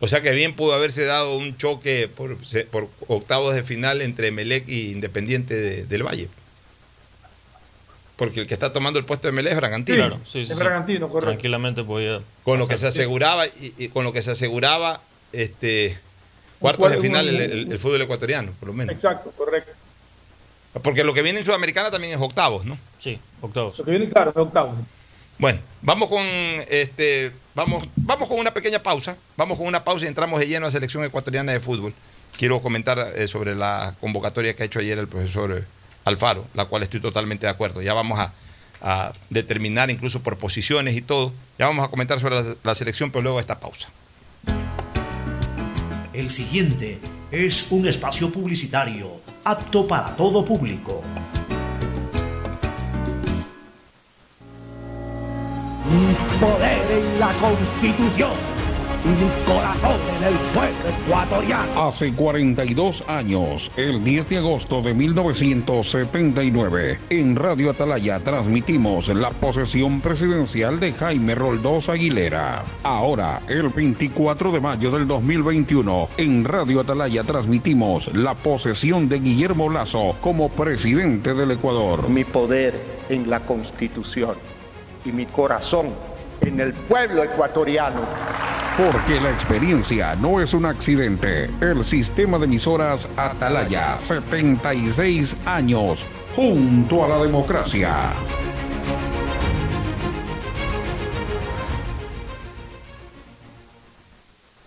O sea que bien pudo haberse dado un choque por, por octavos de final entre Melec y Independiente de, del Valle. Porque el que está tomando el puesto de Melec es Bragantino. Sí, claro, sí, sí, es Bragantino, correcto. Tranquilamente podía. Con lo que se aseguraba, y, y con lo que se aseguraba, este cuartos de final el, el, el, fútbol ecuatoriano, por lo menos. Exacto, correcto. Porque lo que viene en Sudamericana también es octavos, ¿no? Sí, octavos. Lo que viene, claro, es octavos. Bueno, vamos con este, vamos, vamos con una pequeña pausa. Vamos con una pausa y entramos de lleno a selección ecuatoriana de fútbol. Quiero comentar eh, sobre la convocatoria que ha hecho ayer el profesor eh, Alfaro, la cual estoy totalmente de acuerdo. Ya vamos a, a, determinar incluso por posiciones y todo. Ya vamos a comentar sobre la, la selección, pero luego esta pausa. El siguiente es un espacio publicitario apto para todo público. Mi poder en la Constitución y mi corazón en el pueblo ecuatoriano. Hace 42 años, el 10 de agosto de 1979, en Radio Atalaya transmitimos la posesión presidencial de Jaime Roldós Aguilera. Ahora, el 24 de mayo del 2021, en Radio Atalaya transmitimos la posesión de Guillermo Lazo como presidente del Ecuador. Mi poder en la Constitución y mi corazón en el pueblo ecuatoriano. Porque la experiencia no es un accidente. El sistema de emisoras Atalaya, 76 años, junto a la democracia.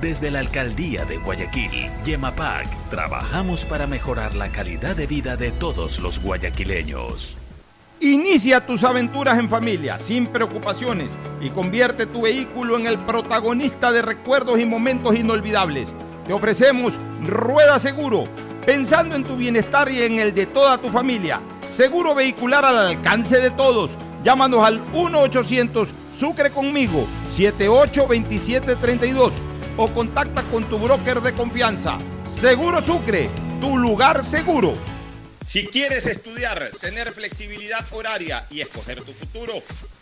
Desde la Alcaldía de Guayaquil, Yemapac, trabajamos para mejorar la calidad de vida de todos los guayaquileños. Inicia tus aventuras en familia, sin preocupaciones, y convierte tu vehículo en el protagonista de recuerdos y momentos inolvidables. Te ofrecemos Rueda Seguro, pensando en tu bienestar y en el de toda tu familia. Seguro vehicular al alcance de todos. Llámanos al 1-800 Sucre conmigo, 782732 o contacta con tu broker de confianza. Seguro Sucre, tu lugar seguro. Si quieres estudiar, tener flexibilidad horaria y escoger tu futuro,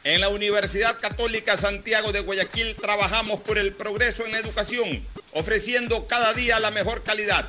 en la Universidad Católica Santiago de Guayaquil trabajamos por el progreso en la educación, ofreciendo cada día la mejor calidad.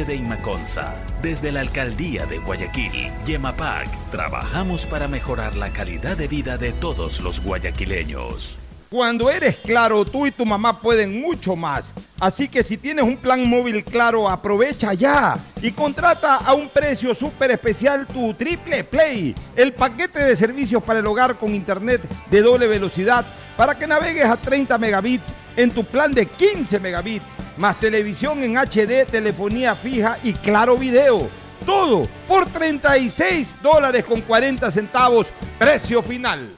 de Inmaconza. Desde la Alcaldía de Guayaquil, Yemapac, trabajamos para mejorar la calidad de vida de todos los guayaquileños. Cuando eres claro, tú y tu mamá pueden mucho más. Así que si tienes un plan móvil claro, aprovecha ya y contrata a un precio súper especial tu Triple Play, el paquete de servicios para el hogar con internet de doble velocidad para que navegues a 30 megabits en tu plan de 15 megabits, más televisión en HD, telefonía fija y claro video. Todo por 36 dólares con 40 centavos, precio final.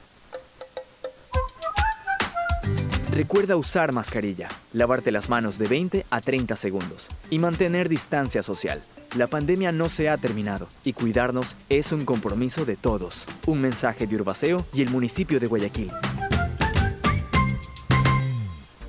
Recuerda usar mascarilla, lavarte las manos de 20 a 30 segundos y mantener distancia social. La pandemia no se ha terminado y cuidarnos es un compromiso de todos. Un mensaje de Urbaceo y el municipio de Guayaquil.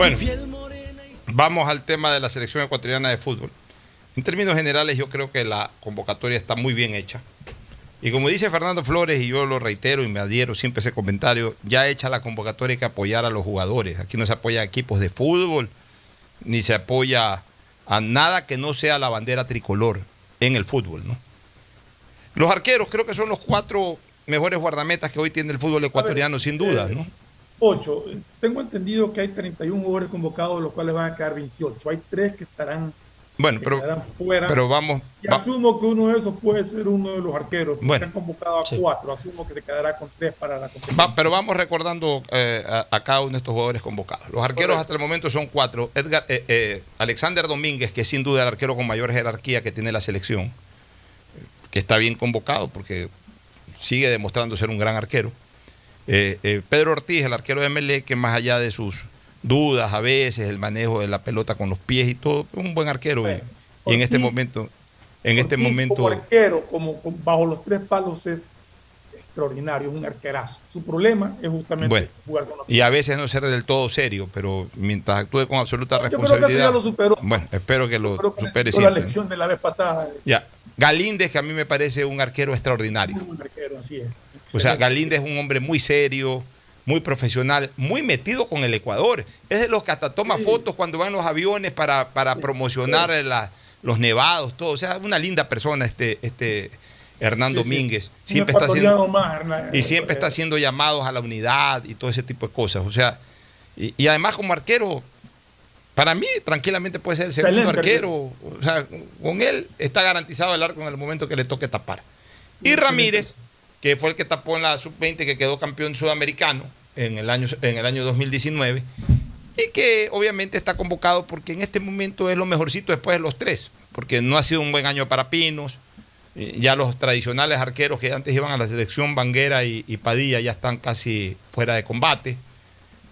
Bueno. Vamos al tema de la selección ecuatoriana de fútbol. En términos generales, yo creo que la convocatoria está muy bien hecha. Y como dice Fernando Flores, y yo lo reitero y me adhiero siempre a ese comentario, ya hecha la convocatoria hay que apoyar a los jugadores. Aquí no se apoya a equipos de fútbol, ni se apoya a nada que no sea la bandera tricolor en el fútbol. ¿no? Los arqueros creo que son los cuatro mejores guardametas que hoy tiene el fútbol ecuatoriano, sin dudas. ¿no? 8. Tengo entendido que hay 31 jugadores convocados, de los cuales van a quedar 28. Hay tres que estarán, Bueno, que pero, fuera. pero vamos... y va- asumo que uno de esos puede ser uno de los arqueros. porque Bueno. Se han convocado a Sí. cuatro. Asumo que se quedará con tres para la competencia. Va- pero vamos recordando eh, a, a cada uno de estos jugadores convocados. Los arqueros Correcto. hasta el momento son cuatro. Edgar, eh, eh, Alexander Domínguez, que es sin duda el arquero con mayor jerarquía que tiene la selección, que está bien convocado porque sigue demostrando ser un gran arquero. Eh, eh, Pedro Ortiz, el arquero de Melé, que más allá de sus dudas a veces, el manejo de la pelota con los pies y todo, es un buen arquero. y- y en este momento, en este momento, Como arquero, como, como bajo los tres palos, es extraordinario, es un arquerazo. Su problema es justamente Bueno. jugar con los y a veces no ser del todo serio, pero mientras actúe con absoluta Yo creo que eso responsabilidad. ya lo superó. Bueno, espero que lo que supere necesitó la siempre. lección de la vez pasada. Ya. Galíndez, que a mí me parece un arquero extraordinario. Un arquero, así es. O sea, Galíndez es un hombre muy serio, muy profesional, muy metido con el Ecuador. Es de los que hasta toma fotos cuando van los aviones para, para promocionar la- los nevados, todo. O sea, una linda persona este, este Hernán. Domínguez. Siempre está haciendo, ecuatoriano más, Hernán. y siempre está haciendo llamados a la unidad y todo ese tipo de cosas. O sea, y, y además como arquero, para mí tranquilamente puede ser el segundo Excelente arquero. O sea, con él está garantizado el arco en el momento que le toque tapar. Y Ramírez, que fue el que tapó en la sub-20, que quedó campeón sudamericano en el año, en el año 2019, y que obviamente está convocado porque en este momento es lo mejorcito después de los tres, porque no ha sido un buen año para Pinos, eh, ya los tradicionales arqueros que antes iban a la selección Banguera y, Padilla ya están casi fuera de combate,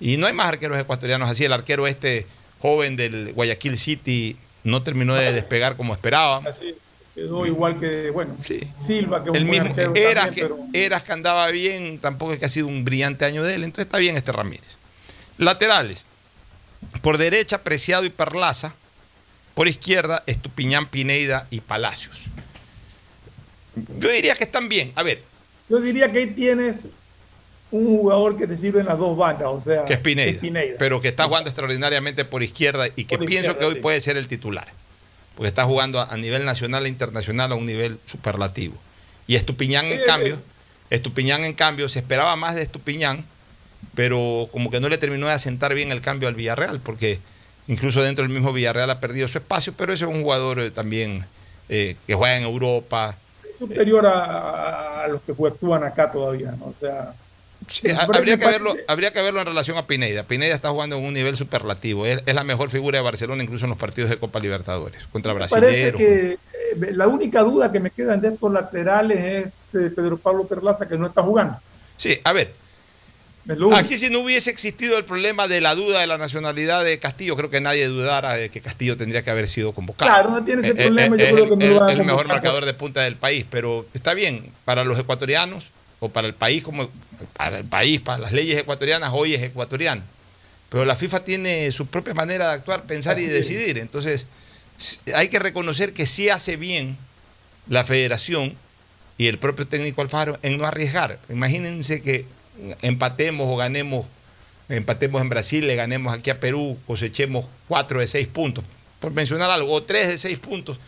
y no hay más arqueros ecuatorianos así, el arquero este joven del Guayaquil City no terminó de despegar como esperaban. Así, quedó igual que, bueno, Silva, que El mismo Eras también, que, pero Eras que andaba bien, tampoco es que ha sido un brillante año de él, entonces está bien este Ramírez. Laterales. Por derecha, Preciado y Perlaza. Por izquierda, Estupiñán, Pineida y Palacios. Yo diría que están bien. A ver, yo diría que ahí tienes un jugador que te sirve en las dos bandas, o sea, que es Pineida, pero que está jugando extraordinariamente por izquierda y que Por pienso que hoy sí. puede ser el titular, porque está jugando a, a nivel nacional e internacional a un nivel superlativo. Y Estupiñán, en cambio. Estupiñán, en cambio, se esperaba más de Estupiñán, pero como que no le terminó de asentar bien el cambio al Villarreal, porque incluso dentro del mismo Villarreal ha perdido su espacio, pero ese es un jugador eh, también eh, que juega en Europa. superior a, a los que actúan acá todavía, ¿no? O sea, Sí, habría, que verlo, habría que verlo en relación a Pineda. Pineda está jugando en un nivel superlativo. Es, es la mejor figura de Barcelona, incluso en los partidos de Copa Libertadores, contra parece que eh, la única duda que me quedan de estos laterales es eh, Pedro Pablo Perlaza, que no está jugando. Sí, a ver. Aquí si no hubiese existido el problema de la duda de la nacionalidad de Castillo, creo que nadie dudara de que Castillo tendría que haber sido convocado. Claro, no tiene ese Eh, eh, problema, yo es creo el, que no el- el mejor marcador de punta del país, pero está bien, para los ecuatorianos o para el país como para el país, para las leyes ecuatorianas, hoy es ecuatoriano. Pero la FIFA tiene su propia manera de actuar, pensar y decidir. Entonces, hay que reconocer que sí hace bien la federación y el propio técnico Alfaro en no arriesgar. Imagínense que empatemos o ganemos, empatemos en Brasil, le ganemos aquí a Perú, cosechemos cuatro de seis puntos, por mencionar algo, o tres de seis puntos,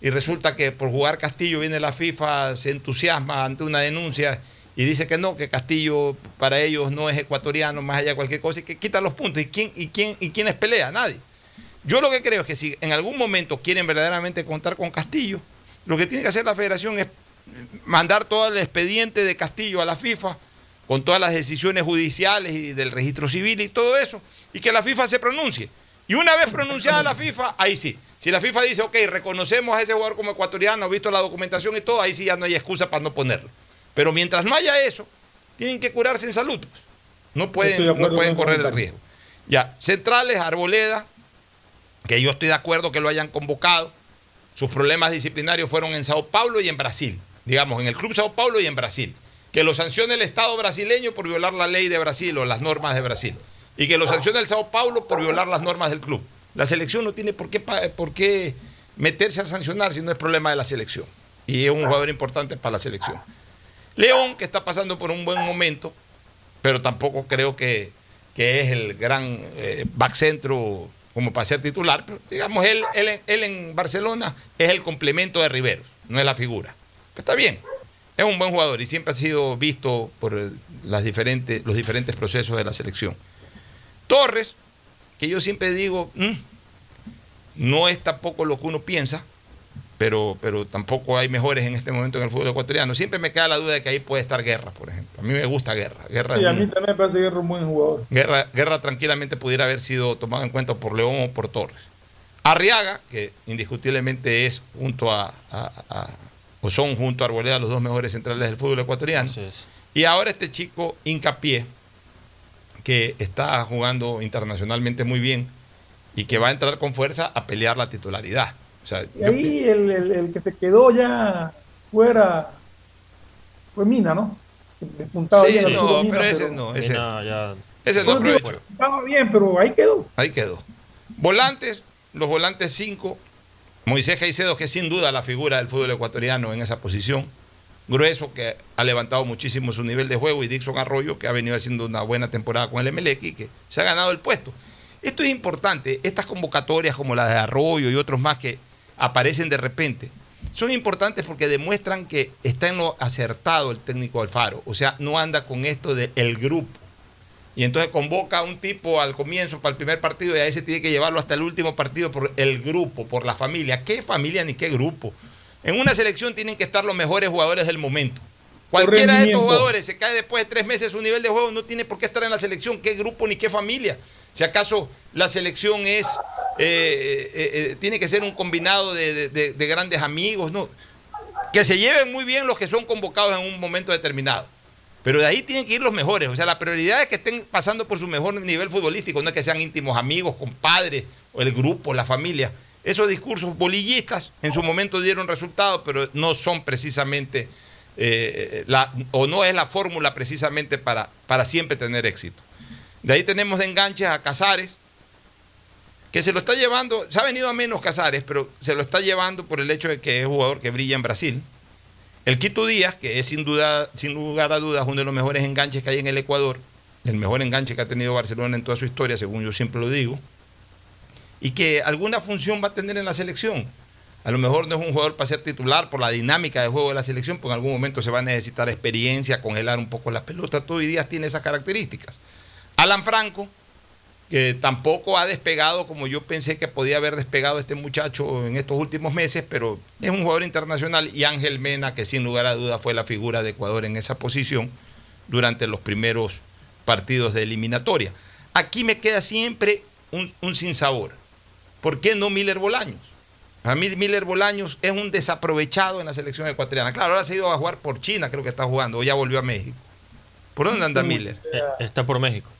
y resulta que por jugar Castillo viene la FIFA, se entusiasma ante una denuncia y dice que no, que Castillo para ellos no es ecuatoriano, más allá de cualquier cosa, y que quita los puntos. ¿Y quién, y quién, y quiénes pelea? Nadie. Yo lo que creo es que si en algún momento quieren verdaderamente contar con Castillo, lo que tiene que hacer la federación es mandar todo el expediente de Castillo a la FIFA, con todas las decisiones judiciales y del registro civil y todo eso, y que la FIFA se pronuncie. Y una vez pronunciada la FIFA, ahí sí. Si la FIFA dice, ok, reconocemos a ese jugador como ecuatoriano, visto la documentación y todo, ahí sí ya no hay excusa para no ponerlo. Pero mientras no haya eso, tienen que curarse en salud. pues. No pueden, de no pueden correr el riesgo. Ya, centrales, Arboleda, que yo estoy de acuerdo que lo hayan convocado. Sus problemas disciplinarios fueron en Sao Paulo y en Brasil. Digamos, en el Club Sao Paulo y en Brasil. Que lo sancione el Estado brasileño por violar la ley de Brasil o las normas de Brasil. Y que lo sancione el Sao Paulo por violar las normas del club. La selección no tiene por qué, por qué meterse a sancionar si no es problema de la selección. Y es un jugador importante para la selección. León, que está pasando por un buen momento, pero tampoco creo que, que es el gran eh, back centro como para ser titular. Pero, digamos, él, él, él en Barcelona es el complemento de Riveros, no es la figura. Pero está bien, es un buen jugador y siempre ha sido visto por eh, las diferentes, los diferentes procesos de la selección. Torres, que yo siempre digo, mm, no es tampoco lo que uno piensa, pero, pero tampoco hay mejores en este momento en el fútbol ecuatoriano. Siempre me queda la duda de que ahí puede estar Guerra, por ejemplo. A mí me gusta Guerra. Guerra, Sí, a un- mí también me parece que es un buen jugador. Guerra, Guerra tranquilamente pudiera haber sido tomado en cuenta por León o por Torres. Arriaga, que indiscutiblemente es junto a, a- a- o son junto a Arboleda los dos mejores centrales del fútbol ecuatoriano. Y ahora este chico Hincapié, que está jugando internacionalmente muy bien y que va a entrar con fuerza a pelear la titularidad. O sea, Y yo ahí el, el- el que se quedó ya fuera fue Mina, ¿no? Sí, bien no, Mina, pero ese no, ese- Mina ya- ese no aprovechó. Estaba bien, pero ahí quedó. Ahí quedó. Volantes, los volantes 5, Moisés Caicedo, que es sin duda la figura del fútbol ecuatoriano en esa posición. Grueso, que ha levantado muchísimo su nivel de juego, y Dixon Arroyo, que ha venido haciendo una buena temporada con el MLX y que se ha ganado el puesto. Esto es importante, estas convocatorias como la de Arroyo y otros más que aparecen de repente, son importantes porque demuestran que está en lo acertado el técnico Alfaro. O sea, no anda con esto del el grupo. Y entonces convoca a un tipo al comienzo para el primer partido y a ese tiene que llevarlo hasta el último partido por el grupo, por la familia. ¿Qué familia ni qué grupo? En una selección tienen que estar los mejores jugadores del momento. Cualquiera de estos jugadores se cae después de tres meses su nivel de juego, no tiene por qué estar en la selección. ¿Qué grupo ni qué familia? Si acaso la selección es, eh, eh, eh, tiene que ser un combinado de, de- de- de grandes amigos, ¿no? Que se lleven muy bien los que son convocados en un momento determinado. Pero de ahí tienen que ir los mejores. O sea, la prioridad es que estén pasando por su mejor nivel futbolístico, no es que sean íntimos amigos, compadres, el grupo, la familia. Esos discursos bolillistas en su momento dieron resultados, pero no son precisamente, la, o no es la fórmula precisamente para, para siempre tener éxito. De ahí tenemos enganches a Casares, que se lo está llevando, se ha venido a menos Casares, pero se lo está llevando por el hecho de que es jugador que brilla en Brasil. El Quito Díaz, que es sin duda, sin lugar a dudas, uno de los mejores enganches que hay en el Ecuador, el mejor enganche que ha tenido Barcelona en toda su historia, según yo siempre lo digo, y que alguna función va a tener en la selección. A lo mejor no es un jugador para ser titular por la dinámica de juego de la selección, porque en algún momento se va a necesitar experiencia, congelar un poco la pelota. Todo hoy día tiene esas características. Alan Franco, que tampoco ha despegado como yo pensé que podía haber despegado este muchacho en estos últimos meses, pero es un jugador internacional. Y Ángel Mena, que sin lugar a duda fue la figura de Ecuador en esa posición durante los primeros partidos de eliminatoria. Aquí me queda siempre un, un sinsabor. ¿Por qué no Miller Bolaños? A mí Miller Bolaños es un desaprovechado en la selección ecuatoriana. Claro, ahora se ha ido a jugar por China, creo que está jugando, o ya volvió a México. ¿Por dónde anda Miller? Eh, Está por México.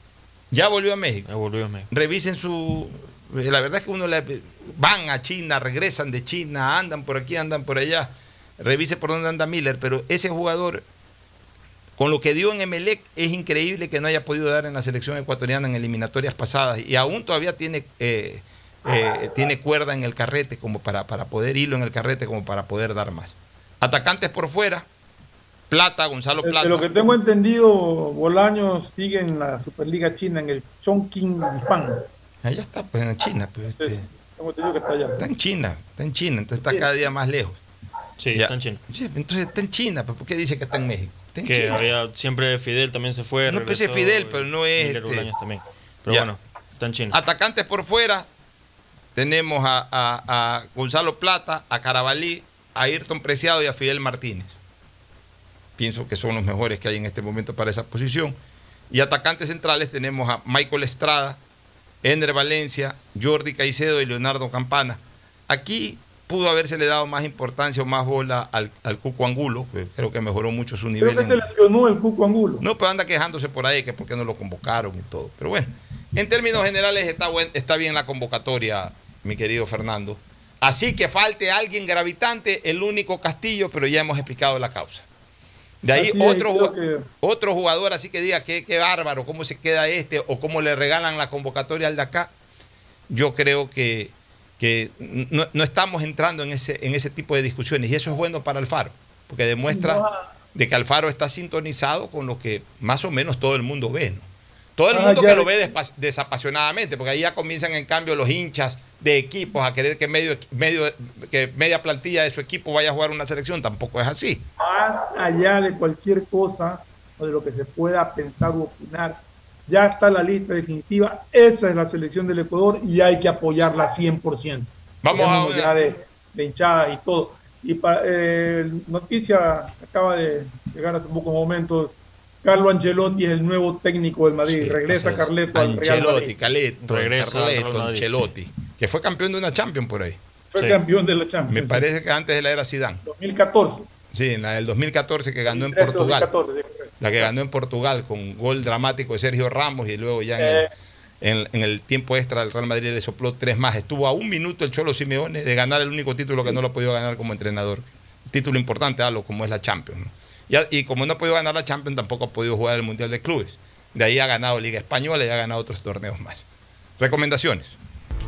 Ya volvió a México. Ya volvió a México. Revisen su. eh, La verdad es que uno le. Van a China, regresan de China, andan por aquí, andan por allá. Revise por dónde anda Miller, pero ese jugador, con lo que dio en Emelec, es increíble que no haya podido dar en la selección ecuatoriana en eliminatorias pasadas. Y aún todavía tiene. eh, eh, tiene cuerda en el carrete como para, para poder hilo en el carrete como para poder dar más. Atacantes por fuera, Plata, Gonzalo De Plata. lo que tengo entendido, Bolaños sigue en la Superliga China, en el Chongqing Fan. Allá está, pues en China. Pues, este, Tengo entendido que está allá. está en China, está en China, entonces está cada día más lejos. Sí, Ya. está en China. Sí, entonces está en China, pues, ¿por qué dice que está en México? Está en Que China. había siempre Fidel también se fue. No, pues, ese regresó, Fidel, y pero no es, este- también. Pero Ya. bueno, está en China. Atacantes por fuera, tenemos a, a- a Gonzalo Plata, a Carabalí, a Ayrton Preciado y a Fidel Martínez. Pienso que son los mejores que hay en este momento para esa posición. Y atacantes centrales tenemos a Michael Estrada, Ender Valencia, Jordi Caicedo y Leonardo Campana. Aquí pudo habérsele dado más importancia o más bola al, al Cuco Angulo, que creo que mejoró mucho su nivel. Creo que se lesionó el Cuco Angulo. no, pero anda quejándose por ahí que por qué no lo convocaron y todo. Pero bueno, en términos generales está, buen- está bien la convocatoria, mi querido Fernando. Así que falte alguien gravitante, el único Castillo, pero ya hemos explicado la causa. De ahí es, otro, que- otro jugador así que diga que qué bárbaro, cómo se queda este o cómo le regalan la convocatoria al de acá. Yo creo que, que no, no estamos entrando en ese, en ese tipo de discusiones y eso es bueno para Alfaro, porque demuestra de que Alfaro está sintonizado con lo que más o menos todo el mundo ve. ¿no? Todo el Ah, mundo que lo ve desapasionadamente, porque ahí ya comienzan en cambio los hinchas de equipos a querer que medio, medio, que media plantilla de su equipo vaya a jugar una selección, tampoco es así. Más allá de cualquier cosa o de lo que se pueda pensar o opinar, ya está la lista definitiva. Esa es la selección del Ecuador y hay que apoyarla 100%. Vamos a ya de, de hinchadas y todo. Y pa- eh, noticia acaba de llegar hace pocos momentos. Carlo Ancelotti es el nuevo técnico del Madrid. Sí, Regresa. Carleto al Real Ancelotti, Madrid. Regresa Carleto, Madrid, Ancelotti, que fue campeón de una Champions por ahí. Fue Sí. campeón de la Champions. Me parece que antes de la era Zidane. 2014. Sí, en la del 2014 que ganó en 2013, Portugal. 2014, sí. La que ganó en Portugal con gol dramático de Sergio Ramos y luego ya en, el, Eh. en- en el tiempo extra el Real Madrid le sopló tres más. Estuvo a un minuto el Cholo Simeone de ganar el único título que no lo ha podido ganar como entrenador. Título importante, algo como es la Champions. ¿no? Y, a- y como no ha podido ganar la Champions, tampoco ha podido jugar el Mundial de Clubes. De ahí ha ganado Liga Española y ha ganado otros torneos más. Recomendaciones.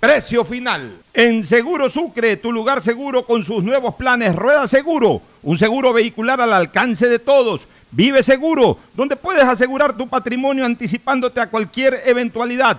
precio final. En Seguro Sucre, tu lugar seguro con sus nuevos planes Rueda Seguro, un seguro vehicular al alcance de todos. Vive Seguro, donde puedes asegurar tu patrimonio anticipándote a cualquier eventualidad.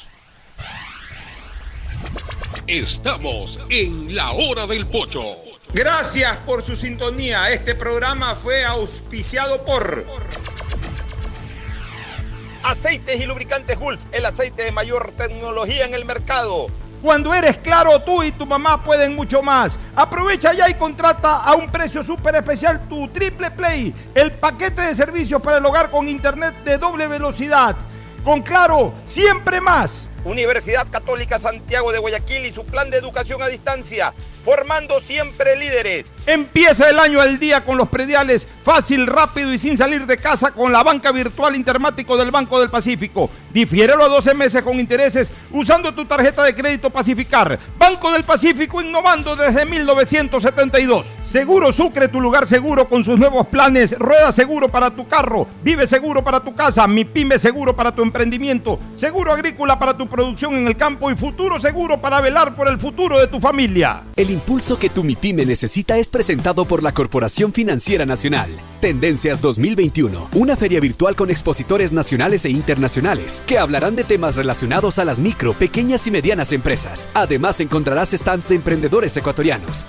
Estamos en la hora del pocho. Gracias por su sintonía. Este programa fue auspiciado por Aceites y lubricantes Gulf, el aceite de mayor tecnología en el mercado. Cuando eres claro, tú y tu mamá pueden mucho más. Aprovecha ya y contrata a un precio súper especial tu Triple Play, el paquete de servicios para el hogar con internet de doble velocidad. Con claro, siempre más. Universidad Católica Santiago de Guayaquil y su plan de educación a distancia, formando siempre líderes. Empieza el año al día con los prediales, fácil, rápido y sin salir de casa con la banca virtual Intermático del Banco del Pacífico. Difiérelo a 12 meses con intereses usando tu tarjeta de crédito Pacificar. Banco del Pacífico innovando desde 1972. Seguro Sucre, tu lugar seguro con sus nuevos planes. Rueda seguro para tu carro, vive seguro para tu casa, mi pyme seguro para tu emprendimiento, seguro agrícola para tu producción en el campo y futuro seguro para velar por el futuro de tu familia. El impulso que tu MIPYME necesita es presentado por la Corporación Financiera Nacional. Tendencias 2021, una feria virtual con expositores nacionales e internacionales que hablarán de temas relacionados a las micro, pequeñas y medianas empresas. Además encontrarás stands de emprendedores ecuatorianos.